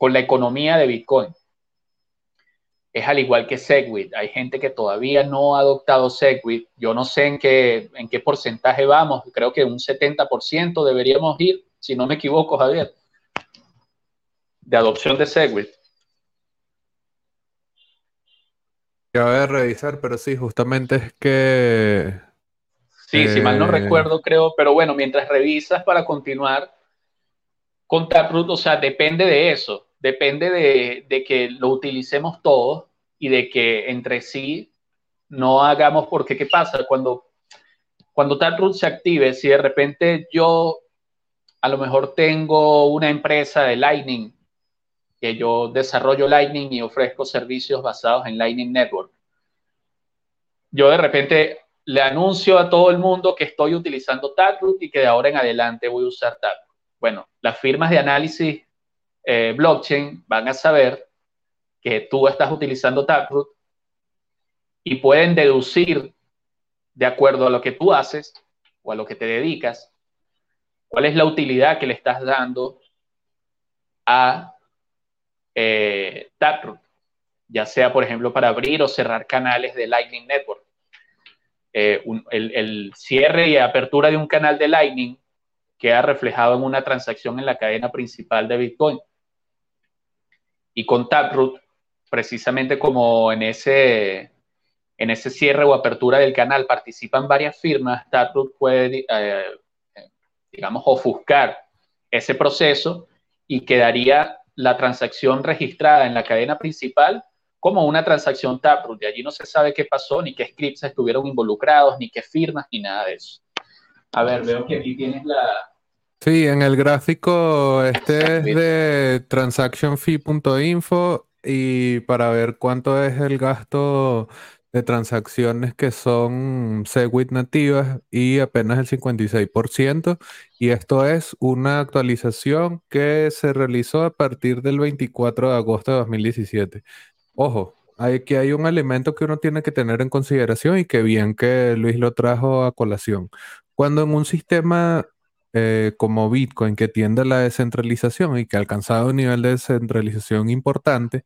con la economía de Bitcoin. Es al igual que Segwit. Hay gente que todavía no ha adoptado Segwit. Yo no sé en qué, en qué porcentaje vamos. Creo que un 70% deberíamos ir, si no me equivoco, Javier, de adopción de Segwit. Ya voy a revisar, pero sí, justamente es que... Sí, si mal no eh, recuerdo, creo, pero bueno, mientras revisas para continuar con Taproot, o sea, depende de eso depende de, que lo utilicemos todos y de que entre sí no hagamos, porque ¿qué pasa? Cuando, cuando Taproot se active, si de repente yo a lo mejor tengo una empresa de Lightning, que yo desarrollo Lightning y ofrezco servicios basados en Lightning Network, yo de repente le anuncio a todo el mundo que estoy utilizando Taproot y que de ahora en adelante voy a usar Taproot. Bueno, las firmas de análisis eh, blockchain van a saber que tú estás utilizando Taproot y pueden deducir de acuerdo a lo que tú haces o a lo que te dedicas, cuál es la utilidad que le estás dando a eh, Taproot, ya sea, por ejemplo, para abrir o cerrar canales de Lightning Network. Eh, el, el, cierre y apertura de un canal de Lightning queda reflejado en una transacción en la cadena principal de Bitcoin. Y con Taproot, precisamente como en ese, en ese cierre o apertura del canal participan varias firmas, Taproot puede, eh, digamos, ofuscar ese proceso y quedaría la transacción registrada en la cadena principal como una transacción Taproot. De allí no se sabe qué pasó, ni qué scripts estuvieron involucrados, ni qué firmas, ni nada de eso. A ver, veo que aquí tienes la, Sí, en el gráfico este [laughs] es de transactionfee.info y para ver cuánto es el gasto de transacciones que son Segwit nativas y apenas el 56%. Y esto es una actualización que se realizó a partir del 24 de agosto de 2017. Ojo, aquí hay un elemento que uno tiene que tener en consideración y que bien que Luis lo trajo a colación. Cuando en un sistema eh, como Bitcoin que tiende a la descentralización y que ha alcanzado un nivel de descentralización importante,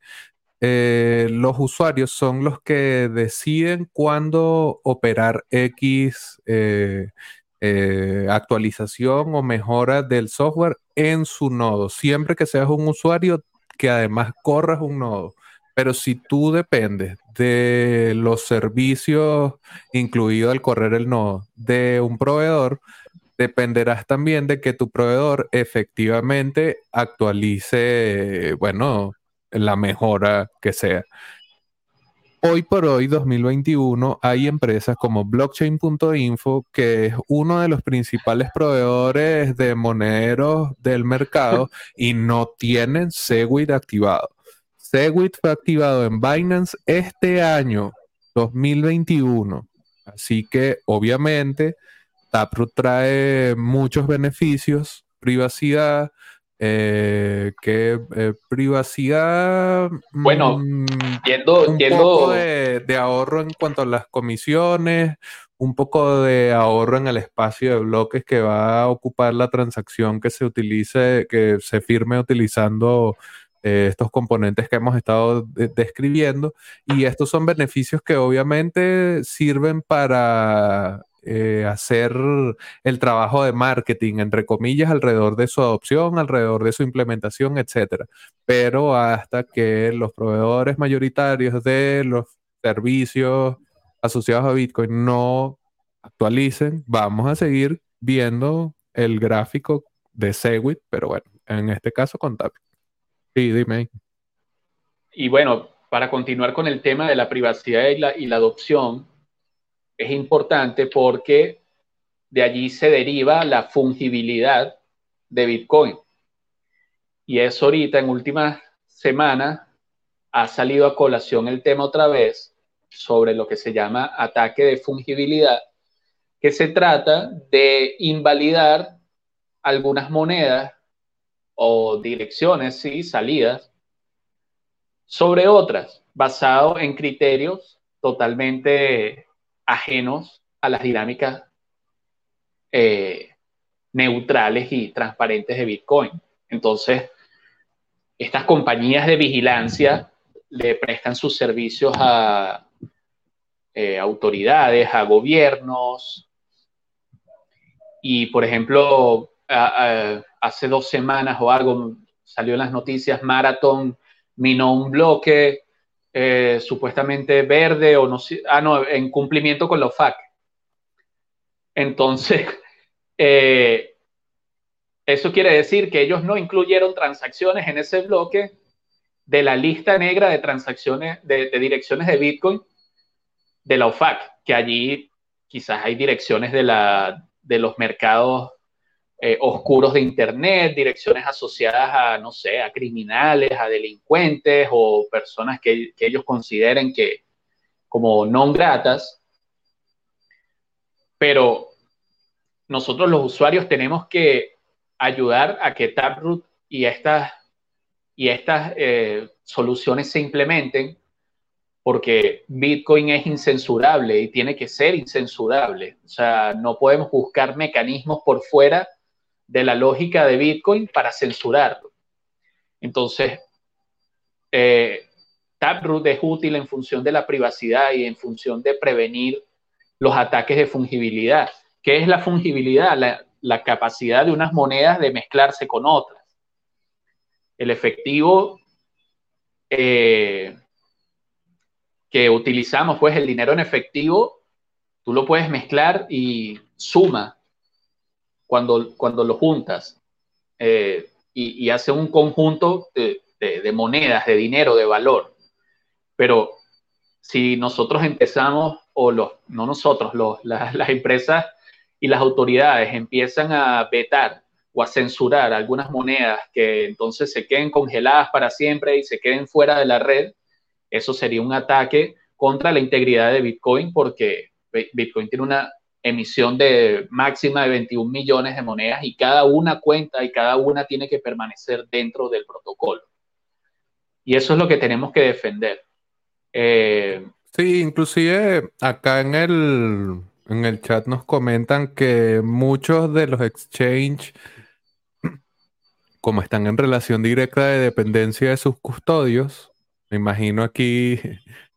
eh, los usuarios son los que deciden cuándo operar X eh, actualización o mejora del software en su nodo. Siempre que seas un usuario que además corras un nodo. Pero si tú dependes de los servicios, incluido el correr el nodo, de un proveedor, dependerás también de que tu proveedor efectivamente actualice, bueno, la mejora que sea. Hoy por hoy, 2021, hay empresas como blockchain.info, que es uno de los principales proveedores de moneros del mercado [laughs] y no tienen Segwit activado. Segwit fue activado en Binance este año, 2021. Así que, obviamente, Taproot trae muchos beneficios, privacidad, eh, que eh, privacidad. Bueno, mm, yendo, un poco de, ahorro en cuanto a las comisiones, un poco de ahorro en el espacio de bloques que va a ocupar la transacción que se utilice, que se firme utilizando eh, estos componentes que hemos estado describiendo. Y estos son beneficios que obviamente sirven para eh, hacer el trabajo de marketing, entre comillas, alrededor de su adopción, alrededor de su implementación, etcétera. Pero hasta que los proveedores mayoritarios de los servicios asociados a Bitcoin no actualicen, vamos a seguir viendo el gráfico de Segwit, pero bueno, en este caso con Sí, dime. Y bueno, para continuar con el tema de la privacidad y la, y la adopción, es importante porque de allí se deriva la fungibilidad de Bitcoin. Y eso ahorita, en últimas semanas, ha salido a colación el tema otra vez sobre lo que se llama ataque de fungibilidad, que se trata de invalidar algunas monedas o direcciones, sí, salidas, sobre otras, basado en criterios totalmente ajenos a las dinámicas eh, neutrales y transparentes de Bitcoin. Entonces, estas compañías de vigilancia le prestan sus servicios a eh, autoridades, a gobiernos. Y, por ejemplo, hace dos semanas o algo salió en las noticias, Marathon minó un bloque eh, supuestamente verde o no ah, no, en cumplimiento con los FAC. Entonces, [laughs] eh, eso quiere decir que ellos no incluyeron transacciones en ese bloque de la lista negra de transacciones de, direcciones de Bitcoin de la OFAC, que allí quizás hay direcciones de, la, de los mercados eh, oscuros de Internet, direcciones asociadas a, no sé, a criminales, a delincuentes o personas que, ellos consideren que como no gratas. Pero nosotros los usuarios tenemos que ayudar a que Taproot y estas, y estas eh, soluciones se implementen porque Bitcoin es incensurable y tiene que ser incensurable. O sea, no podemos buscar mecanismos por fuera de la lógica de Bitcoin para censurarlo. Entonces, eh, Taproot es útil en función de la privacidad y en función de prevenir los ataques de fungibilidad. ¿Qué es la fungibilidad? La, capacidad de unas monedas de mezclarse con otras. El efectivo eh, que utilizamos, pues el dinero en efectivo, tú lo puedes mezclar y suma cuando, cuando lo juntas eh, y, hace un conjunto de, monedas, de dinero, de valor. Pero si nosotros empezamos, o los, no nosotros, los, [laughs] las empresas y las autoridades empiezan a vetar o a censurar algunas monedas que entonces se queden congeladas para siempre y se queden fuera de la red, eso sería un ataque contra la integridad de Bitcoin porque Bitcoin tiene una emisión de máxima de 21 millones de monedas y cada una cuenta y cada una tiene que permanecer dentro del protocolo. Y eso es lo que tenemos que defender. Eh, sí, inclusive acá en el, en el chat nos comentan que muchos de los exchange, como están en relación directa de dependencia de sus custodios, me imagino aquí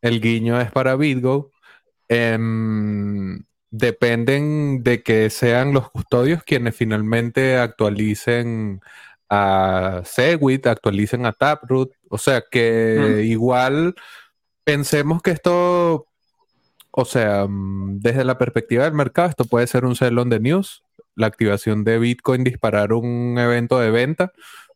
el guiño es para BitGo, em, dependen de que sean los custodios quienes finalmente actualicen a Segwit, actualicen a Taproot, o sea que igual pensemos que esto, o sea, mm, desde la perspectiva del mercado, esto puede ser un on the news, la activación de Bitcoin disparar un evento de venta,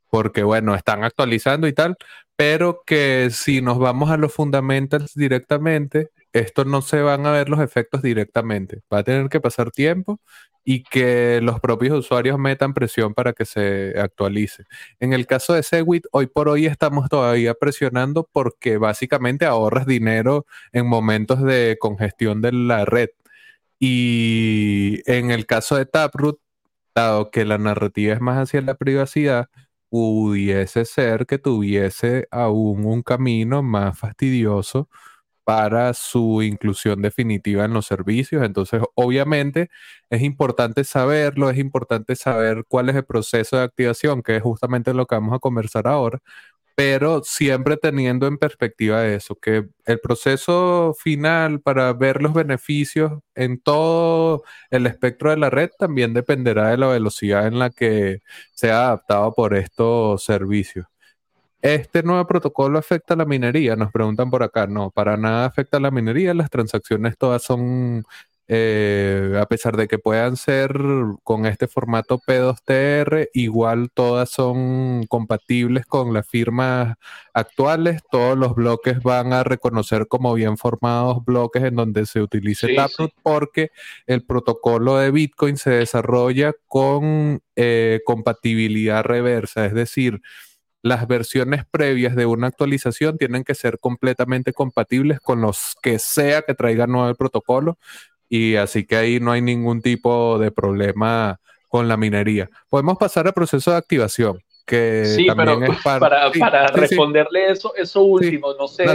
porque bueno, están actualizando y tal, pero que si nos vamos a los fundamentals directamente, esto no se van a ver los efectos directamente. Va a tener que pasar tiempo y que los propios usuarios metan presión para que se actualice. En el caso de Segwit, hoy por hoy estamos todavía presionando porque básicamente ahorras dinero en momentos de congestión de la red. Y en el caso de Taproot, dado que la narrativa es más hacia la privacidad, pudiese ser que tuviese aún un camino más fastidioso para su inclusión definitiva en los servicios. Entonces, obviamente, es importante saberlo, es importante saber cuál es el proceso de activación, que es justamente lo que vamos a conversar ahora, pero siempre teniendo en perspectiva eso, que el proceso final para ver los beneficios en todo el espectro de la red también dependerá de la velocidad en la que sea adaptado por estos servicios. ¿Este nuevo protocolo afecta a la minería? Nos preguntan por acá. No, para nada afecta a la minería. Las transacciones todas son eh, a pesar de que puedan ser con este formato P2TR, igual todas son compatibles con las firmas actuales. Todos los bloques van a reconocer como bien formados bloques en donde se utilice Taproot porque el protocolo de Bitcoin se desarrolla con eh, compatibilidad reversa, es decir, las versiones previas de una actualización tienen que ser completamente compatibles con los que sea que traiga nuevo el protocolo y así que ahí no hay ningún tipo de problema con la minería. Podemos pasar al proceso de activación, que sí, pero es [laughs] para, para, responderle eso, eso último, no sé,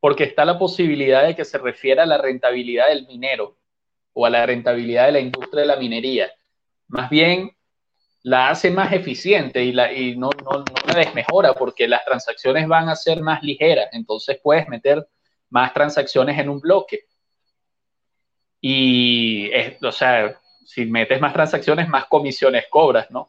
porque está la posibilidad de que se refiera a la rentabilidad del minero o a la rentabilidad de la industria de la minería. Más bien la hace más eficiente y, la, y no, no, la desmejora porque las transacciones van a ser más ligeras, entonces puedes meter más transacciones en un bloque y, o sea, si metes más transacciones, más comisiones cobras, ¿no?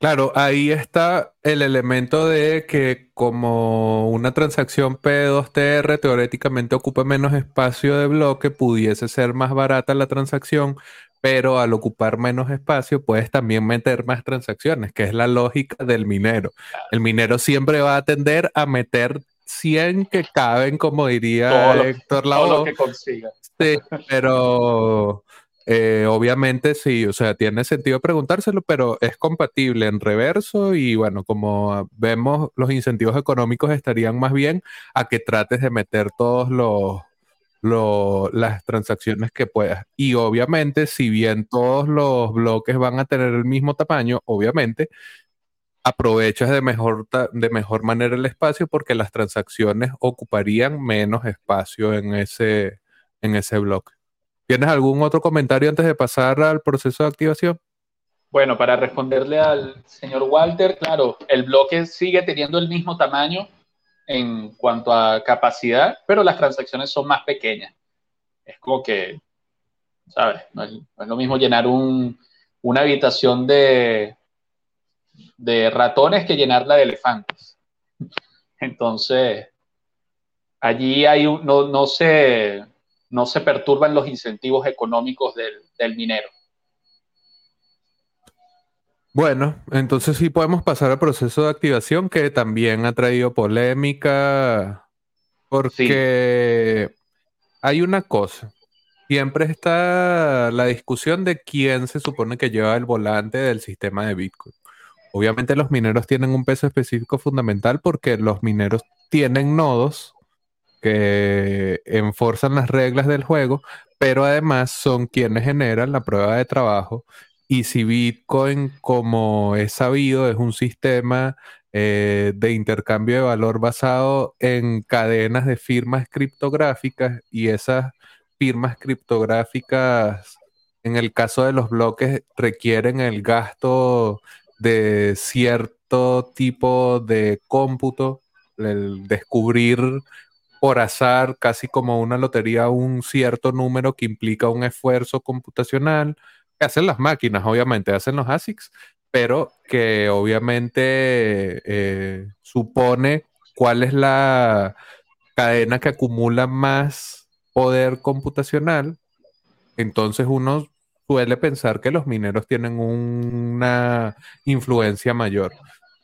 Claro, ahí está el elemento de que como una transacción P2TR teóricamente ocupa menos espacio de bloque, pudiese ser más barata la transacción, pero al ocupar menos espacio puedes también meter más transacciones, que es la lógica del minero. El minero siempre va a tender a meter 100 que caben, como diría Héctor Lavoe. Todo lo que consiga. Sí, pero eh, obviamente sí, o sea, tiene sentido preguntárselo, pero es compatible en reverso y bueno, como vemos, los incentivos económicos estarían más bien a que trates de meter todos los, las transacciones que puedas. Y obviamente, si bien todos los bloques van a tener el mismo tamaño, obviamente, aprovechas de mejor, de mejor manera el espacio porque las transacciones ocuparían menos espacio en ese, en ese bloque. ¿Tienes algún otro comentario antes de pasar al proceso de activación? Bueno, para responderle al señor Walter, claro, el bloque sigue teniendo el mismo tamaño en cuanto a capacidad, pero las transacciones son más pequeñas. Es como que, ¿sabes? No es, lo mismo llenar una habitación de, de ratones que llenarla de elefantes. [laughs] Entonces, allí hay un, no, no, se, no se perturban los incentivos económicos del, minero. Bueno, entonces sí podemos pasar al proceso de activación que también ha traído polémica porque hay una cosa. Siempre está la discusión de quién se supone que lleva el volante del sistema de Bitcoin. Obviamente los mineros tienen un peso específico fundamental porque los mineros tienen nodos que enforzan las reglas del juego, pero además son quienes generan la prueba de trabajo. Y si Bitcoin, como es sabido, es un sistema eh, de intercambio de valor basado en cadenas de firmas criptográficas y esas firmas criptográficas, en el caso de los bloques, requieren el gasto de cierto tipo de cómputo, el descubrir por azar, casi como una lotería, un cierto número que implica un esfuerzo computacional, que hacen las máquinas, obviamente, hacen los ASICs, pero que obviamente eh, supone cuál es la cadena que acumula más poder computacional. Entonces uno suele pensar que los mineros tienen una influencia mayor.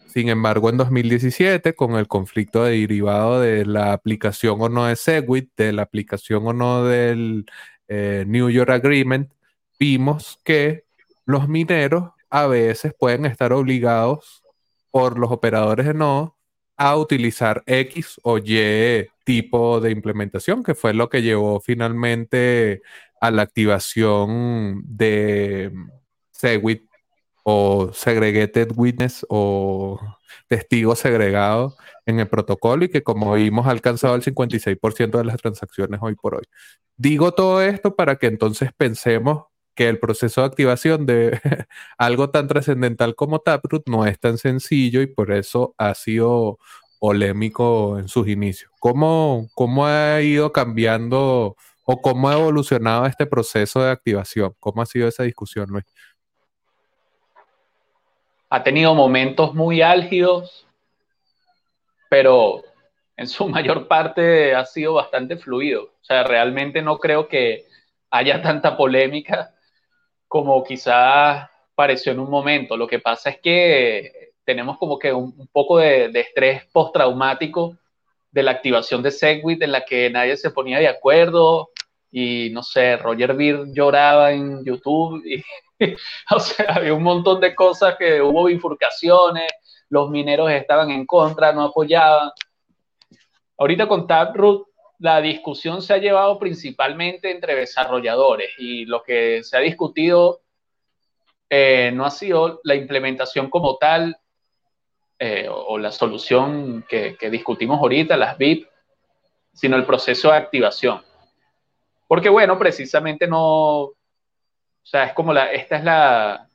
Sin embargo, en 2017, con el conflicto derivado de la aplicación o no de Segwit, de la aplicación o no del eh, New York Agreement, vimos que los mineros a veces pueden estar obligados por los operadores de nodo a utilizar X o Y tipo de implementación, que fue lo que llevó finalmente a la activación de Segwit o segregated witness o testigo segregado en el protocolo y que como vimos ha alcanzado el 56% de las transacciones hoy por hoy. Digo todo esto para que entonces pensemos que el proceso de activación de [laughs] algo tan trascendental como Taproot no es tan sencillo y por eso ha sido polémico en sus inicios. ¿Cómo, cómo ha ido cambiando o cómo ha evolucionado este proceso de activación? ¿Cómo ha sido esa discusión, Luis? ha tenido momentos muy álgidos, pero en su [laughs] mayor parte ha sido bastante fluido. O sea, realmente no creo que haya tanta polémica como quizás pareció en un momento. Lo que pasa es que tenemos como que un, poco de, de estrés postraumático de la activación de Segwit en la que nadie se ponía de acuerdo y no sé, Roger Beer lloraba en YouTube y [laughs] o sea, había un montón de cosas que hubo bifurcaciones, los mineros estaban en contra, no apoyaban. Ahorita con Taproot la discusión se ha llevado principalmente entre desarrolladores y lo que se ha discutido eh, no ha sido la implementación como tal eh, o, la solución que, que discutimos ahorita, las VIP, sino el proceso de activación. Porque bueno, precisamente no, o sea, es como la, esta es la,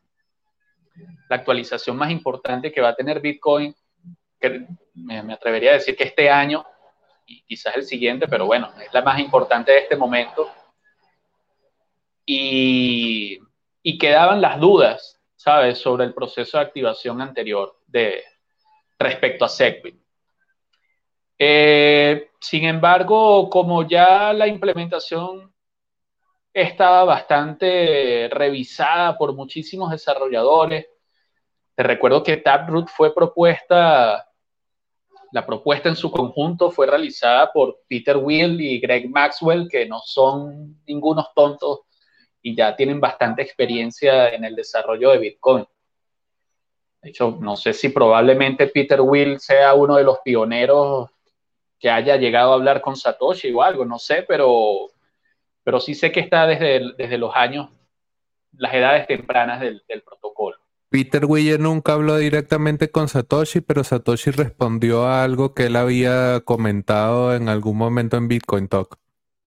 la actualización más importante que va a tener Bitcoin, que me, atrevería a decir que este año y quizás el siguiente, pero bueno, es la más importante de este momento. Y, y quedaban las dudas, ¿sabes?, sobre el proceso de activación anterior de, respecto a Segwit. Eh, sin embargo, como ya la implementación estaba bastante revisada por muchísimos desarrolladores. Te recuerdo que Taproot fue propuesta, la propuesta en su conjunto fue realizada por Peter Will y Greg Maxwell, que no son ningunos tontos y ya tienen bastante experiencia en el desarrollo de Bitcoin. De hecho, no sé si probablemente Peter Will sea uno de los pioneros que haya llegado a hablar con Satoshi o algo, no sé, pero pero sí sé que está desde, desde los años, las edades tempranas del, protocolo. Peter Wille nunca habló directamente con Satoshi, pero Satoshi respondió a algo que él había comentado en algún momento en Bitcoin Talk.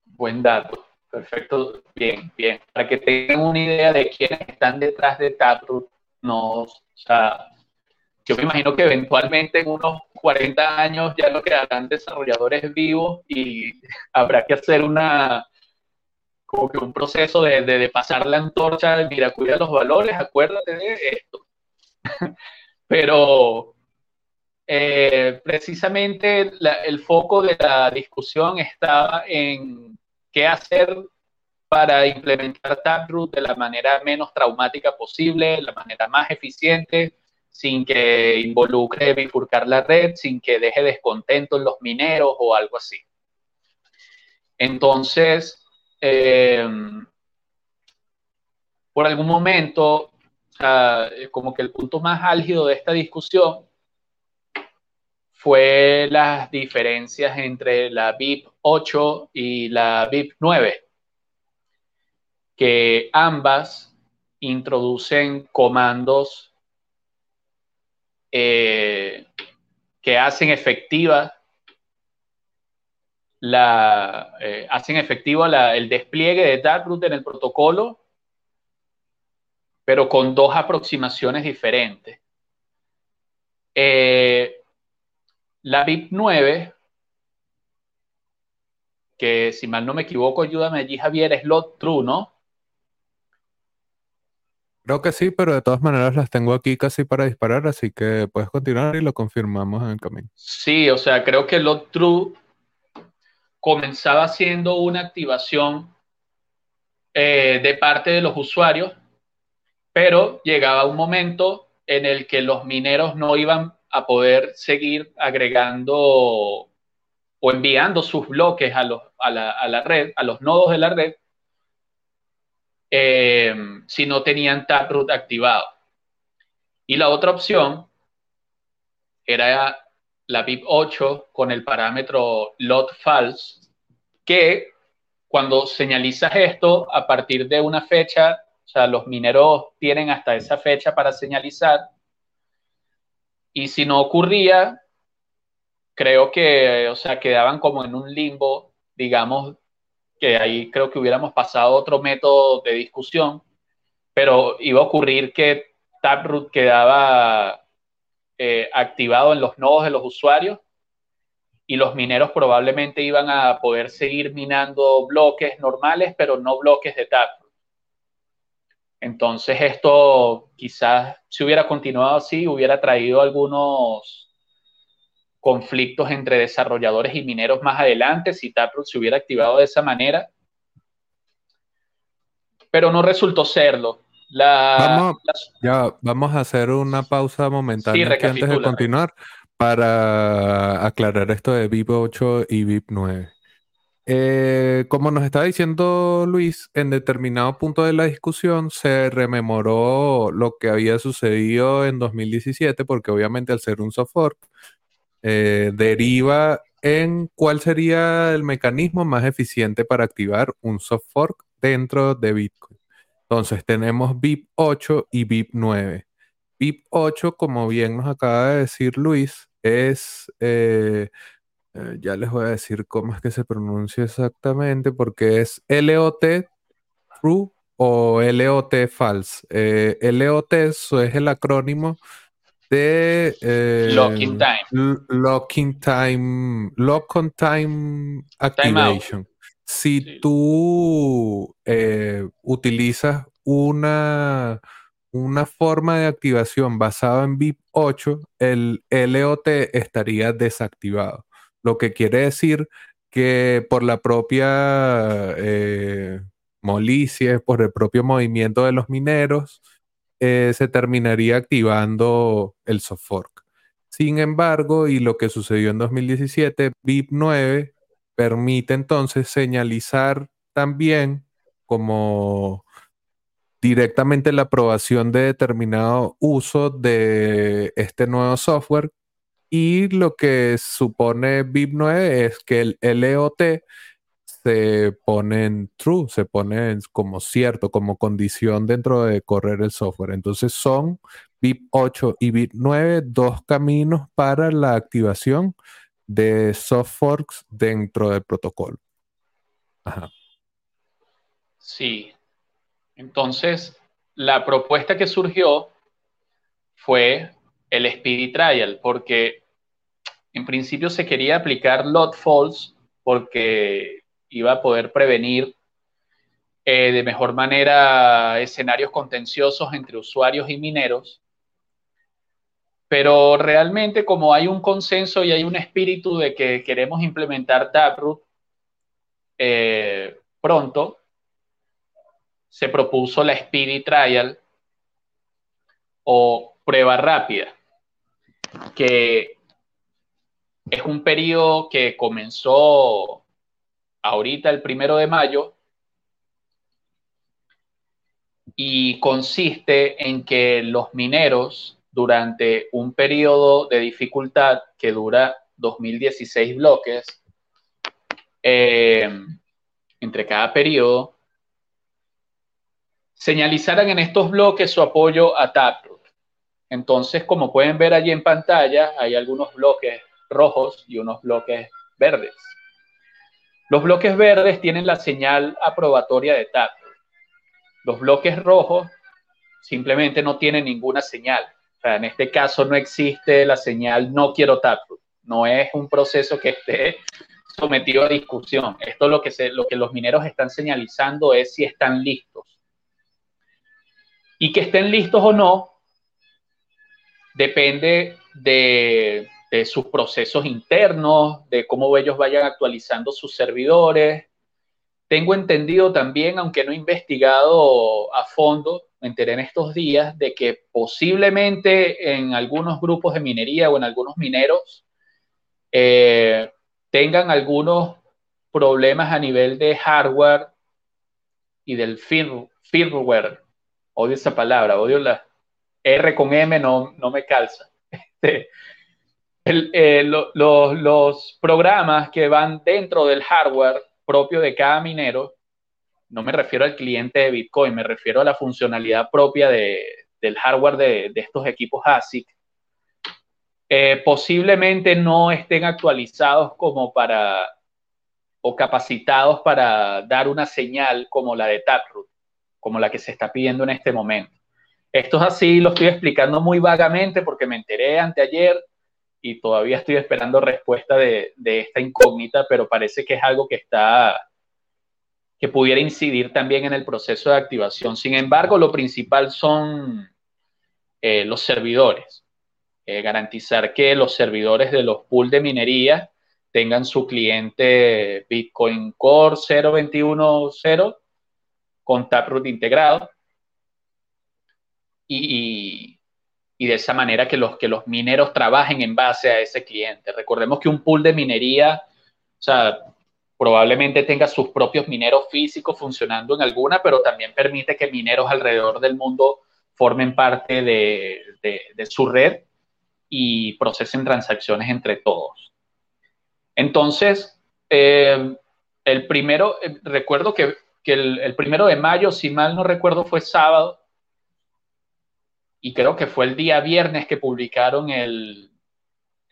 Buen dato, perfecto, bien, bien. Para que tengan una idea de quiénes están detrás de Taproot, no, o sea, yo me imagino que eventualmente en unos 40 años ya no quedarán desarrolladores vivos y [laughs] habrá que hacer una, que un proceso de, de, pasar la antorcha, mira, cuida los valores, acuérdate de esto. [laughs] Pero eh, precisamente el foco de la discusión estaba en qué hacer para implementar Taproot de la manera menos traumática posible, la manera más eficiente, sin que involucre bifurcar la red, sin que deje descontento en los mineros o algo así. Entonces, eh, por algún momento, como que el punto más álgido de esta discusión fue las diferencias entre la BIP 8 y la BIP 9, que ambas introducen comandos eh, que hacen efectiva la, eh, hacen efectivo el despliegue de Taproot en el protocolo, pero con dos aproximaciones diferentes. Eh, la BIP 9, que si mal no me equivoco, ayúdame allí Javier, es lot true, ¿no? Creo que sí, pero de todas maneras las tengo aquí casi para disparar, así que puedes continuar y lo confirmamos en el camino. Sí, o sea, creo que lot true comenzaba siendo una activación eh, de parte de los usuarios, pero llegaba un momento en el que los mineros no iban a poder seguir agregando o enviando sus bloques a, los, a, la, red, a los nodos de la red, eh, si no tenían Taproot activado. Y la otra opción era la BIP 8 con el parámetro lot false, que cuando señalizas esto a partir de una fecha, o sea, los mineros tienen hasta esa fecha para señalizar, y si no ocurría, creo que, o sea, quedaban como en un limbo, digamos, que ahí creo que hubiéramos pasado otro método de discusión, pero iba a ocurrir que Taproot quedaba eh, activado en los nodos de los usuarios y los mineros probablemente iban a poder seguir minando bloques normales, pero no bloques de Taproot. Entonces esto quizás si hubiera continuado así, hubiera traído algunos conflictos entre desarrolladores y mineros más adelante si Taproot se hubiera activado de esa manera. Pero no resultó serlo vamos, ya, vamos a hacer una pausa momentánea antes de continuar para aclarar esto de VIP 8 y VIP 9. Eh, como nos está diciendo Luis, en determinado punto de la discusión se rememoró lo que había sucedido en 2017, porque obviamente al ser un soft fork, eh, deriva en cuál sería el mecanismo más eficiente para activar un soft fork dentro de Bitcoin. Entonces tenemos VIP 8 y VIP 9. VIP 8, como bien nos acaba de decir Luis, es, eh, eh, ya les voy a decir cómo es que se pronuncia exactamente, porque es LOT True o LOT False. Eh, LOT es el acrónimo de Locking Time. Locking Time. Lock on Time Activation. Si tú eh, utilizas una, una forma de activación basada en BIP 8, el LOT estaría desactivado. Lo que quiere decir que por la propia eh, molicie, por el propio movimiento de los mineros, eh, se terminaría activando el soft fork. Sin embargo, y lo que sucedió en 2017, BIP 9 permite entonces señalizar también como directamente la aprobación de determinado uso de este nuevo software y lo que supone BIP9 es que el LOT se pone en true, se pone como cierto, como condición dentro de correr el software. Entonces son BIP8 y BIP9 dos caminos para la activación de soft forks dentro del protocolo. Ajá. Sí. Entonces, la propuesta que surgió fue el Speedy Trial, porque en principio se quería aplicar lot false porque iba a poder prevenir eh, de mejor manera escenarios contenciosos entre usuarios y mineros pero realmente como hay un consenso y hay un espíritu de que queremos implementar Taproot eh, pronto, se propuso la Speedy Trial o prueba rápida, que es un periodo que comenzó ahorita el primero de mayo y consiste en que los mineros durante un periodo de dificultad que dura 2016 bloques, eh, entre cada periodo, señalizaran en estos bloques su apoyo a Taproot. Entonces, como pueden ver allí en pantalla, hay algunos bloques rojos y unos bloques verdes. Los bloques verdes tienen la señal aprobatoria de Taproot. Los bloques rojos simplemente no tienen ninguna señal. En este caso no existe la señal no quiero Taproot. No es un proceso que esté sometido a discusión. Esto lo que, lo que los mineros están señalizando es si están listos. Y que estén listos o no depende de, de sus procesos internos, de cómo ellos vayan actualizando sus servidores. Tengo entendido también, aunque no he investigado a fondo, me enteré en estos días de que posiblemente en algunos grupos de minería o en algunos mineros eh, tengan algunos problemas a nivel de hardware y del firmware. Odio esa palabra, odio la R con M, no, no me calza. [laughs] Este, eh, los programas que van dentro del hardware propio de cada minero, no me refiero al cliente de Bitcoin, me refiero a la funcionalidad propia del hardware de, de estos equipos ASIC, eh, posiblemente no estén actualizados como para o capacitados para dar una señal como la de Taproot, como la que se está pidiendo en este momento. Esto es así, lo estoy explicando muy vagamente porque me enteré anteayer y todavía estoy esperando respuesta de, esta incógnita, pero parece que es algo que está que pudiera incidir también en el proceso de activación. Sin embargo, lo principal son eh, los servidores. Eh, garantizar que los servidores de los pools de minería tengan su cliente Bitcoin Core 0.21.0 con Taproot integrado y, y, de esa manera que los, que los mineros trabajen en base a ese cliente. Recordemos que un pool de minería, o sea, probablemente tenga sus propios mineros físicos funcionando en alguna, pero también permite que mineros alrededor del mundo formen parte de, su red y procesen transacciones entre todos. Entonces, eh, el primero, eh, recuerdo que, el, primero de mayo, si mal no recuerdo, fue sábado, y creo que fue el día viernes que publicaron el,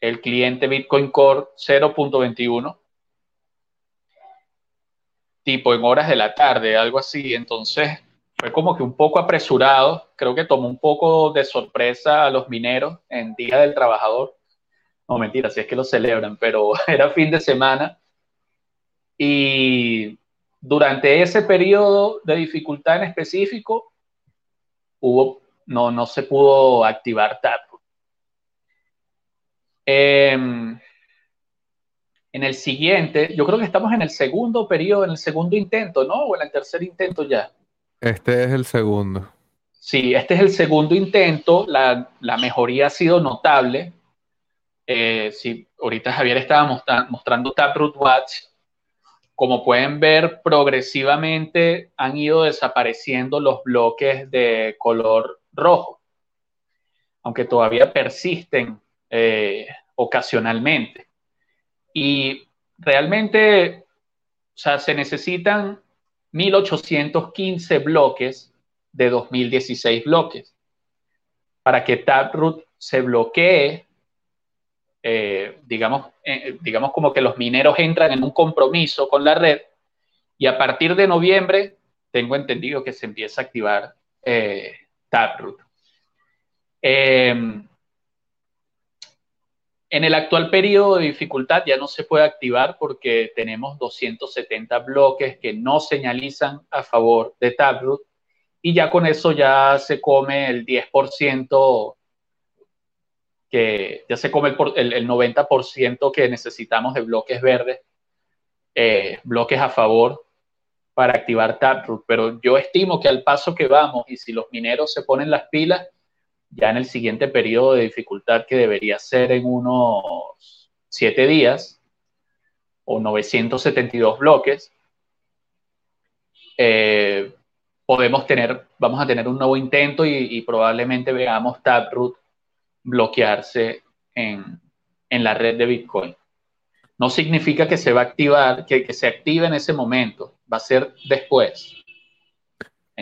el cliente Bitcoin Core 0.21, tipo en horas de la tarde, algo así. Entonces, fue como que un poco apresurado, creo que tomó un poco de sorpresa a los mineros en Día del Trabajador. No, mentira, si es que lo celebran, pero [laughs] era fin de semana. Y durante ese periodo de dificultad en específico, hubo, no, no se pudo activar TAP. Em, en el siguiente, yo creo que estamos en el segundo periodo, en el segundo intento, ¿no? O en el tercer intento ya. Este es el segundo. Sí, este es el segundo intento. La, mejoría ha sido notable. Eh, sí, ahorita Javier estaba mostrando Taproot Watch. Como pueden ver, progresivamente han ido desapareciendo los bloques de color rojo, aunque todavía persisten eh, ocasionalmente. Y realmente, o sea, se necesitan 1815 bloques de 2016 bloques. Para que Taproot se bloquee, eh, digamos, eh, digamos como que los mineros entran en un compromiso con la red y a partir de noviembre tengo entendido que se empieza a activar eh, Taproot. En el actual periodo de dificultad ya no se puede activar porque tenemos 270 bloques que no señalizan a favor de Taproot y ya con eso ya se come el 10% que ya se come el, 90% que necesitamos de bloques verdes, eh, bloques a favor para activar Taproot. Pero yo estimo que al paso que vamos y si los mineros se ponen las pilas, ya en el siguiente periodo de dificultad que debería ser en unos siete días o 972 bloques, eh, podemos tener, vamos a tener un nuevo intento y, probablemente veamos Taproot bloquearse en, la red de Bitcoin. No significa que se va a activar, que, que se active en ese momento, va a ser después.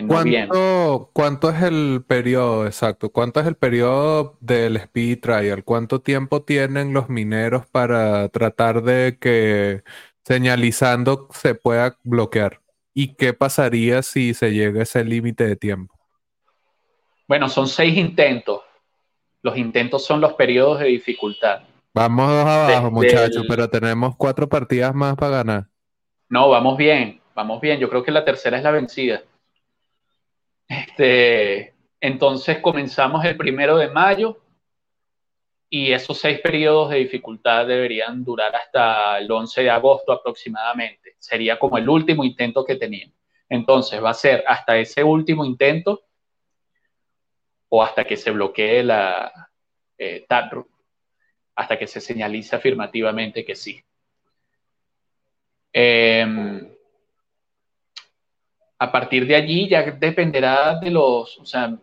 ¿Cuánto, ¿Cuánto es el periodo exacto? ¿Cuánto es el periodo del speed trial? ¿Cuánto tiempo tienen los mineros para tratar de que señalizando se pueda bloquear. ¿Y qué pasaría si se llega a ese límite de tiempo? Bueno, son seis intentos. Los intentos son los periodos de dificultad. Vamos dos abajo, muchachos, pero tenemos cuatro partidas más para ganar. No, vamos bien, vamos bien. Yo creo que la tercera es la vencida. Este, entonces comenzamos el primero de mayo y esos seis periodos de dificultad deberían durar hasta el 11 de agosto aproximadamente. Sería como el último intento que tenían. Entonces va a ser hasta ese último intento o hasta que se bloquee la eh, hasta que se señalice afirmativamente que sí. Em, a partir de allí ya dependerá de los, o sea,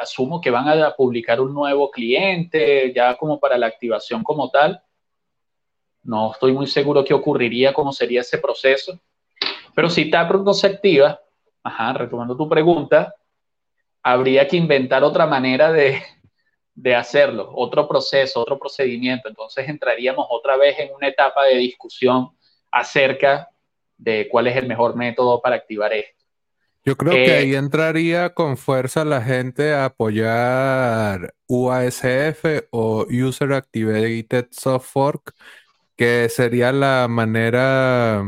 asumo que van a publicar un nuevo cliente ya como para la activación como tal. No estoy muy seguro qué ocurriría, cómo sería ese proceso. Pero si Taproot no se activa, ajá, retomando tu pregunta, habría que inventar otra manera de, de hacerlo, otro proceso, otro procedimiento. Entonces entraríamos otra vez en una etapa de discusión acerca de cuál es el mejor método para activar esto. Yo creo que eh, ahí entraría con fuerza la gente a apoyar UASF o User Activated Soft Fork, que sería la manera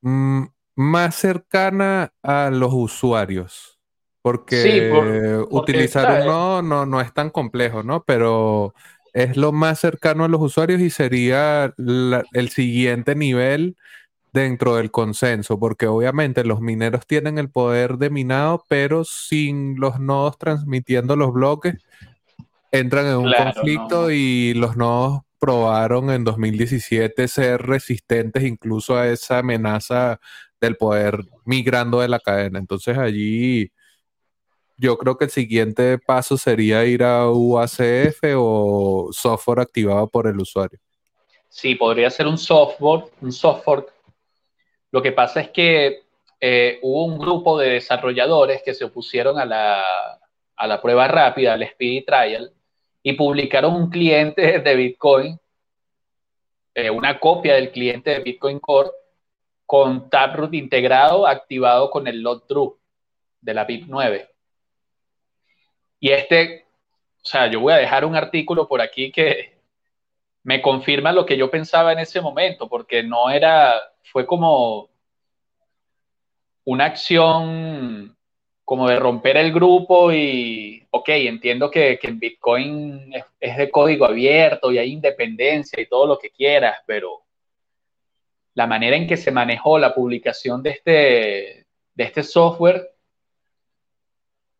mm, más cercana a los usuarios. Porque utilizar un nodo no, no es tan complejo, ¿no? Pero es lo más cercano a los usuarios y sería el siguiente nivel dentro del consenso, porque obviamente los mineros tienen el poder de minado, pero sin los nodos transmitiendo los bloques, entran en un conflicto y los nodos probaron en 2017 ser resistentes incluso a esa amenaza del poder migrando de la cadena. Entonces allí yo creo que el siguiente paso sería ir a UACF o software activado por el usuario. Sí, podría ser un software, un software lo que pasa es que eh, hubo un grupo de desarrolladores que se opusieron a la, prueba rápida, al Speedy Trial, y publicaron un cliente [laughs] de Bitcoin, eh, una copia del cliente de Bitcoin Core, con Taproot integrado, activado con el lot true de la BIP9. Y este, o sea, yo voy a dejar un artículo por aquí que me confirma lo que yo pensaba en ese momento, porque no era, fue como una acción como de romper el grupo y, ok, entiendo que, que Bitcoin es, de código abierto y hay independencia y todo lo que quieras, pero la manera en que se manejó la publicación de este, de este software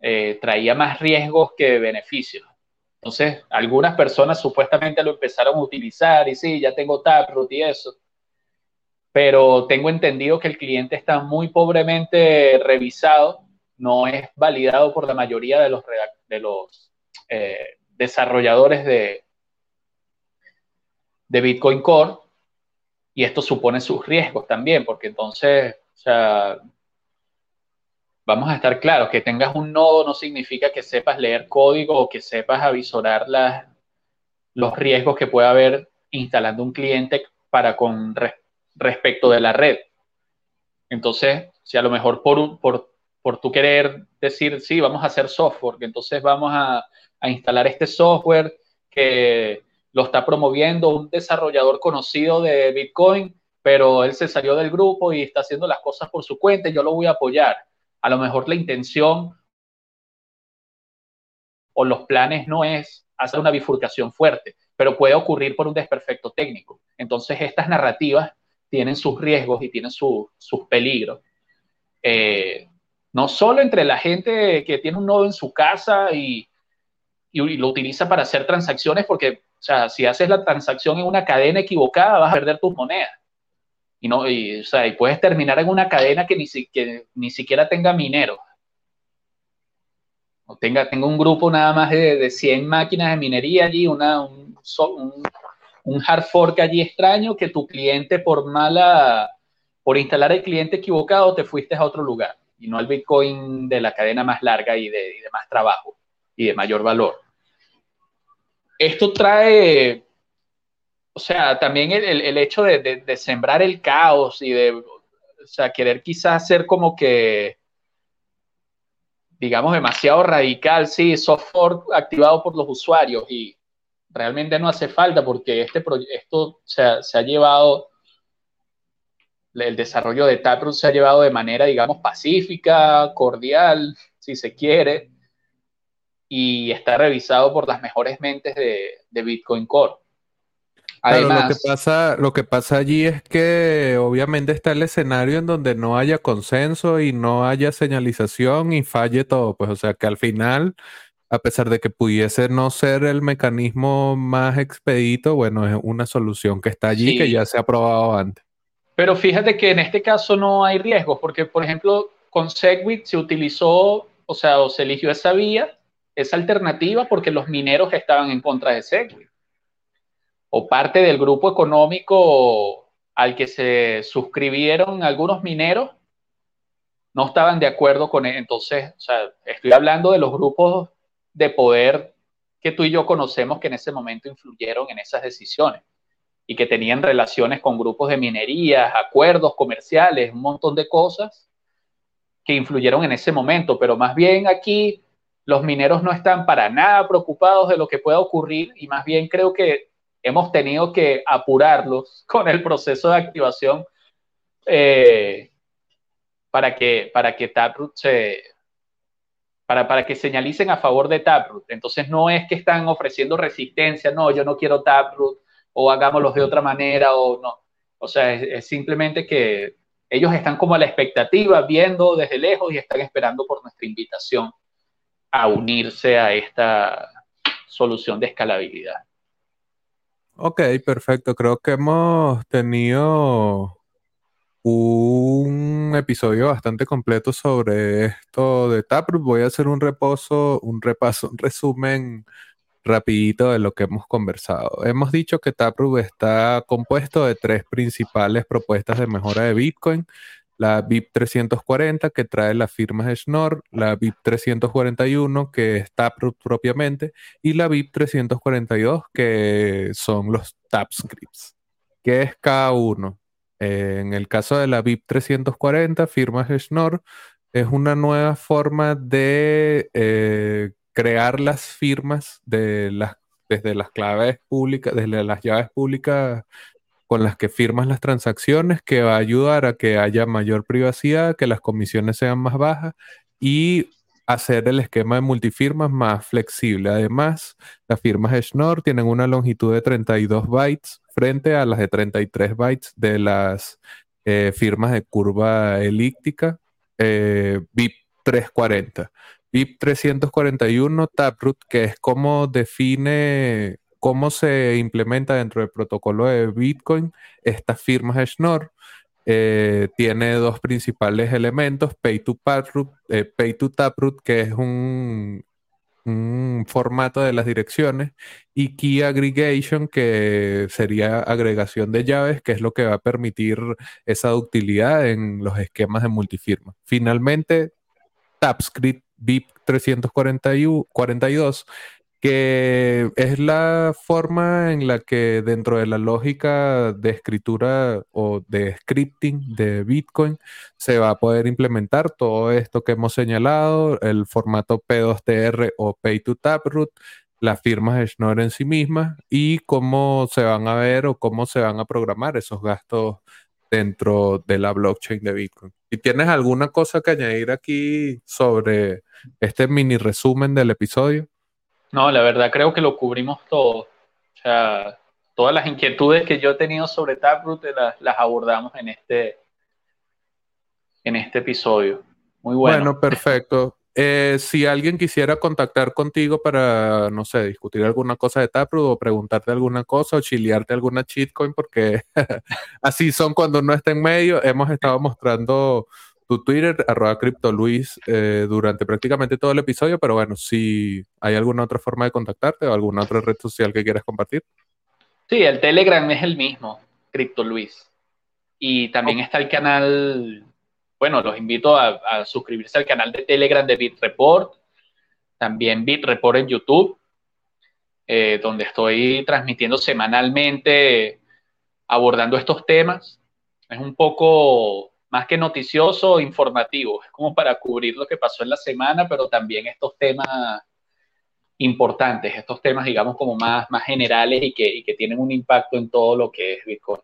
eh, traía más riesgos que beneficios. Entonces, algunas personas supuestamente lo empezaron a utilizar y sí, ya tengo Taproot y eso. Pero tengo entendido que el cliente está muy pobremente revisado, no es validado por la mayoría de los, eh, desarrolladores de, de Bitcoin Core, y esto supone sus riesgos también, porque entonces, o sea, vamos a estar claros, que tengas un nodo no significa que sepas leer código o que sepas avisorar las, los riesgos que puede haber instalando un cliente para con respecto de la red. Entonces, si a lo mejor por, por, por tú querer decir, sí, vamos a hacer software, entonces vamos a, a instalar este software que lo está promoviendo un desarrollador conocido de Bitcoin, pero él se salió del grupo y está haciendo las cosas por su cuenta y yo lo voy a apoyar. A lo mejor la intención o los planes no es hacer una bifurcación fuerte, pero puede ocurrir por un desperfecto técnico. Entonces, estas narrativas tienen sus riesgos y tienen sus peligros. Eh, no solo entre la gente que tiene un nodo en su casa y, lo utiliza para hacer transacciones, porque, o sea, si haces la transacción en una cadena equivocada, vas a perder tus monedas. Y, no, y, o sea, y puedes terminar en una cadena que ni, ni siquiera tenga mineros. O tenga, tenga un grupo nada más de, de 100 máquinas de minería allí, una, un, un un hard fork allí extraño que tu cliente por mala, por instalar el cliente equivocado, te fuiste a otro lugar y no al Bitcoin de la cadena más larga y de, más trabajo y de mayor valor. Esto trae o sea, también el, hecho de, sembrar el caos y de, o sea, querer quizás ser como que, digamos, demasiado radical, sí, software activado por los usuarios y realmente no hace falta porque este esto se ha llevado, el desarrollo de Taproot se ha llevado de manera, digamos, pacífica, cordial, si se quiere, y está revisado por las mejores mentes de Bitcoin Core. Además, lo que pasa, lo que pasa allí es que obviamente está el escenario en donde no haya consenso y no haya señalización y falle todo, pues o sea que al final, a pesar de que pudiese no ser el mecanismo más expedito, bueno, es una solución que está allí que ya se ha probado antes. Pero fíjate que en este caso no hay riesgos, porque por ejemplo con Segwit se utilizó, o sea, o se eligió esa vía, esa alternativa, porque los mineros estaban en contra de Segwit o parte del grupo económico al que se suscribieron algunos mineros no estaban de acuerdo con él. Entonces, o sea, estoy hablando de los grupos de poder que tú y yo conocemos que en ese momento influyeron en esas decisiones y que tenían relaciones con grupos de minería, acuerdos comerciales, un montón de cosas que influyeron en ese momento, pero más bien aquí los mineros no están para nada preocupados de lo que pueda ocurrir y más bien creo que hemos tenido que apurarlos [laughs] con el proceso de activación eh, para, que, para que Taproot se... Para, para que señalicen a favor de Taproot. Entonces no es que están ofreciendo resistencia, no, yo no quiero Taproot, o hagámoslo de otra manera, o no. O sea, es, simplemente que ellos están como a la expectativa, viendo desde lejos y están esperando por nuestra invitación a unirse a esta solución de escalabilidad. Ok, perfecto. Creo que hemos tenido un episodio bastante completo sobre esto de Taproot. Voy a hacer un reposo, un repaso, un resumen rapidito de lo que hemos conversado. Hemos dicho que Taproot está compuesto de tres principales propuestas de mejora de Bitcoin la VIP 340 que trae las firmas de Schnorr, la VIP 341 que es Taproot propiamente y la VIP 342 que son los TapScripts. ¿Qué es cada uno? Eh, en el caso de la VIP 340, firmas de Schnorr, es una nueva forma de eh, crear las firmas de las, desde las claves públicas, desde las llaves públicas con las que firmas las transacciones, que va a ayudar a que haya mayor privacidad, que las comisiones sean más bajas y hacer el esquema de multifirmas más flexible. Además, las firmas Schnorr tienen una longitud de 32 bytes frente a las de 33 bytes de las eh, firmas de curva elíptica eh, BIP 340. BIP 341 Taproot, que es como define cómo se implementa dentro del protocolo de Bitcoin estas firmas Schnorr. Eh, tiene dos principales elementos, Pay to, Taproot, eh, Pay to Taproot, que es un, formato de las direcciones, y Key Aggregation, que sería agregación de llaves, que es lo que va a permitir esa utilidad en los esquemas de multifirma. Finalmente, TapScript BIP 342 que es la forma en la que dentro de la lógica de escritura o de scripting de Bitcoin se va a poder implementar todo esto que hemos señalado, el formato P2TR o Pay to Taproot, las firmas de Schnorr en sí mismas y cómo se van a ver o cómo se van a programar esos gastos dentro de la blockchain de Bitcoin. ¿Y tienes alguna cosa que añadir aquí sobre este mini resumen del episodio? No, la verdad creo que lo cubrimos todo. O sea, todas las inquietudes que yo he tenido sobre Taproot las, las abordamos en este, en este episodio. Muy bueno. Bueno, perfecto. Eh, si alguien quisiera contactar contigo para, no sé, discutir alguna cosa de Taproot o preguntarte alguna cosa o chilearte alguna cheatcoin, porque [laughs] así son cuando uno está en medio, hemos estado mostrando tu Twitter, arroba CryptoLuis, eh, durante prácticamente todo el episodio, pero bueno, si hay alguna otra forma de contactarte o alguna otra red social que quieras compartir. Sí, el Telegram es el mismo, CryptoLuis. Y también está el canal, bueno, los invito a, suscribirse al canal de Telegram de BitReport, también BitReport en YouTube. eh, donde estoy transmitiendo semanalmente, abordando estos temas. Es un poco más que noticioso, informativo. Es como para cubrir lo que pasó en la semana, pero también estos temas importantes, estos temas, digamos, como más, más generales y que, y que tienen un impacto en todo lo que es Bitcoin.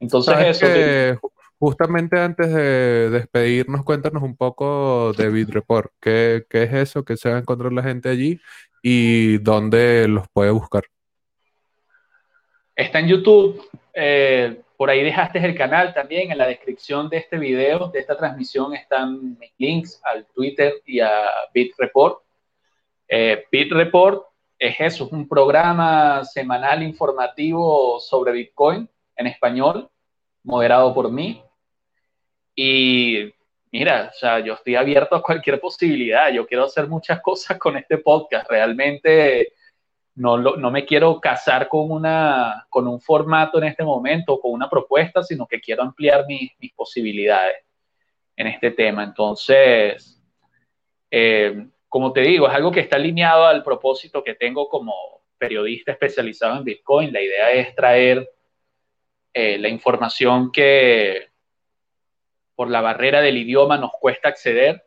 Entonces, eso. justamente antes de despedirnos, cuéntanos un poco de BitReport. ¿Qué, ¿Qué es eso? ¿Qué se va a encontrar la gente allí? ¿Y dónde los puede buscar? Está en YouTube. Eh, por ahí dejaste el canal también. En la descripción de este video, de esta transmisión, están mis links al Twitter y a BitReport. Eh, BitReport es eso, es un programa semanal informativo sobre Bitcoin en español, moderado por mí. Y mira, o sea, yo estoy abierto a cualquier posibilidad. Yo quiero hacer muchas cosas con este podcast. Realmente no, no me quiero casar con, una, con un formato en este momento, con una propuesta, sino que quiero ampliar mis, posibilidades en este tema. Entonces, eh, como te digo, es algo que está alineado al propósito que tengo como periodista especializado en Bitcoin. La idea es traer eh, la información que por la barrera del idioma nos cuesta acceder,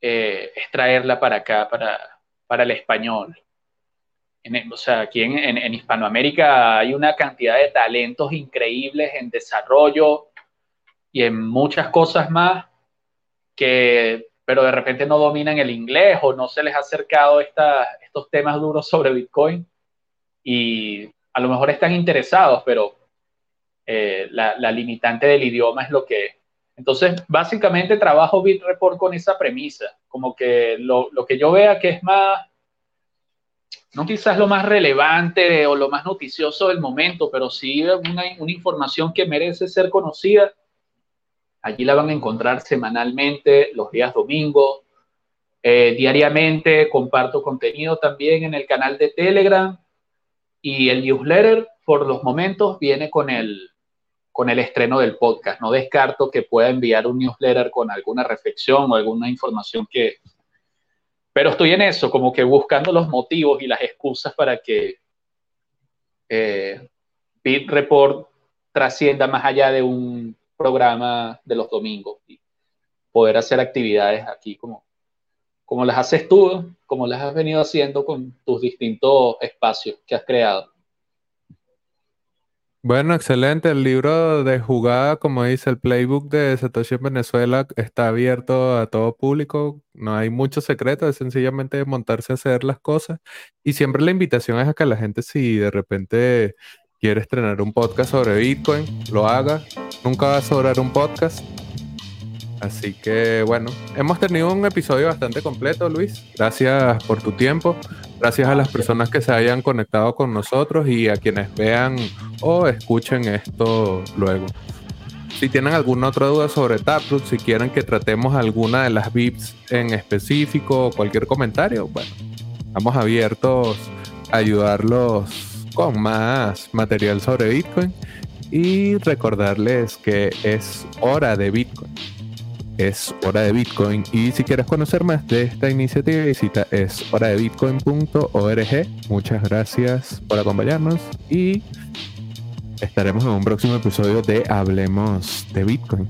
eh, es traerla para acá, para, para el español. O sea, aquí en, en, Hispanoamérica hay una cantidad de talentos increíbles en desarrollo y en muchas cosas más que, pero de repente no dominan el inglés o no se les ha acercado estos temas duros sobre Bitcoin y a lo mejor están interesados, pero eh, la, limitante del idioma es lo que... Entonces, básicamente trabajo BitReport con esa premisa, como que lo, que yo vea que es más, no quizás lo más relevante o lo más noticioso del momento, pero sí una, una información que merece ser conocida. Allí la van a encontrar semanalmente, los días domingos, eh, diariamente comparto contenido también en el canal de Telegram y el newsletter, por los momentos, viene con el, con el estreno del podcast. No descarto que pueda enviar un newsletter con alguna reflexión o alguna información que... Pero estoy en eso, como que buscando los motivos y las excusas para que eh, BitReport trascienda más allá de un programa de los domingos y poder hacer actividades aquí como, como las haces tú, como las has venido haciendo con tus distintos espacios que has creado. Bueno, excelente. El libro de jugada, como dice el playbook de Satoshi en Venezuela, está abierto a todo público. No hay mucho secreto, es sencillamente montarse a hacer las cosas. Y siempre la invitación es a que la gente, si de repente quiere estrenar un podcast sobre Bitcoin, lo haga. Nunca va a sobrar un podcast. Así que bueno, hemos tenido un episodio bastante completo, Luis. Gracias por tu tiempo. Gracias a las personas que se hayan conectado con nosotros y a quienes vean o escuchen esto luego. Si tienen alguna otra duda sobre Taproot, si quieren que tratemos alguna de las VIPs en específico o cualquier comentario, bueno, estamos abiertos a ayudarlos con más material sobre Bitcoin y recordarles que es hora de Bitcoin es Hora de Bitcoin. Y si quieres conocer más de esta iniciativa, visita es bitcoin.org Muchas gracias por acompañarnos y estaremos en un próximo episodio de Hablemos de Bitcoin.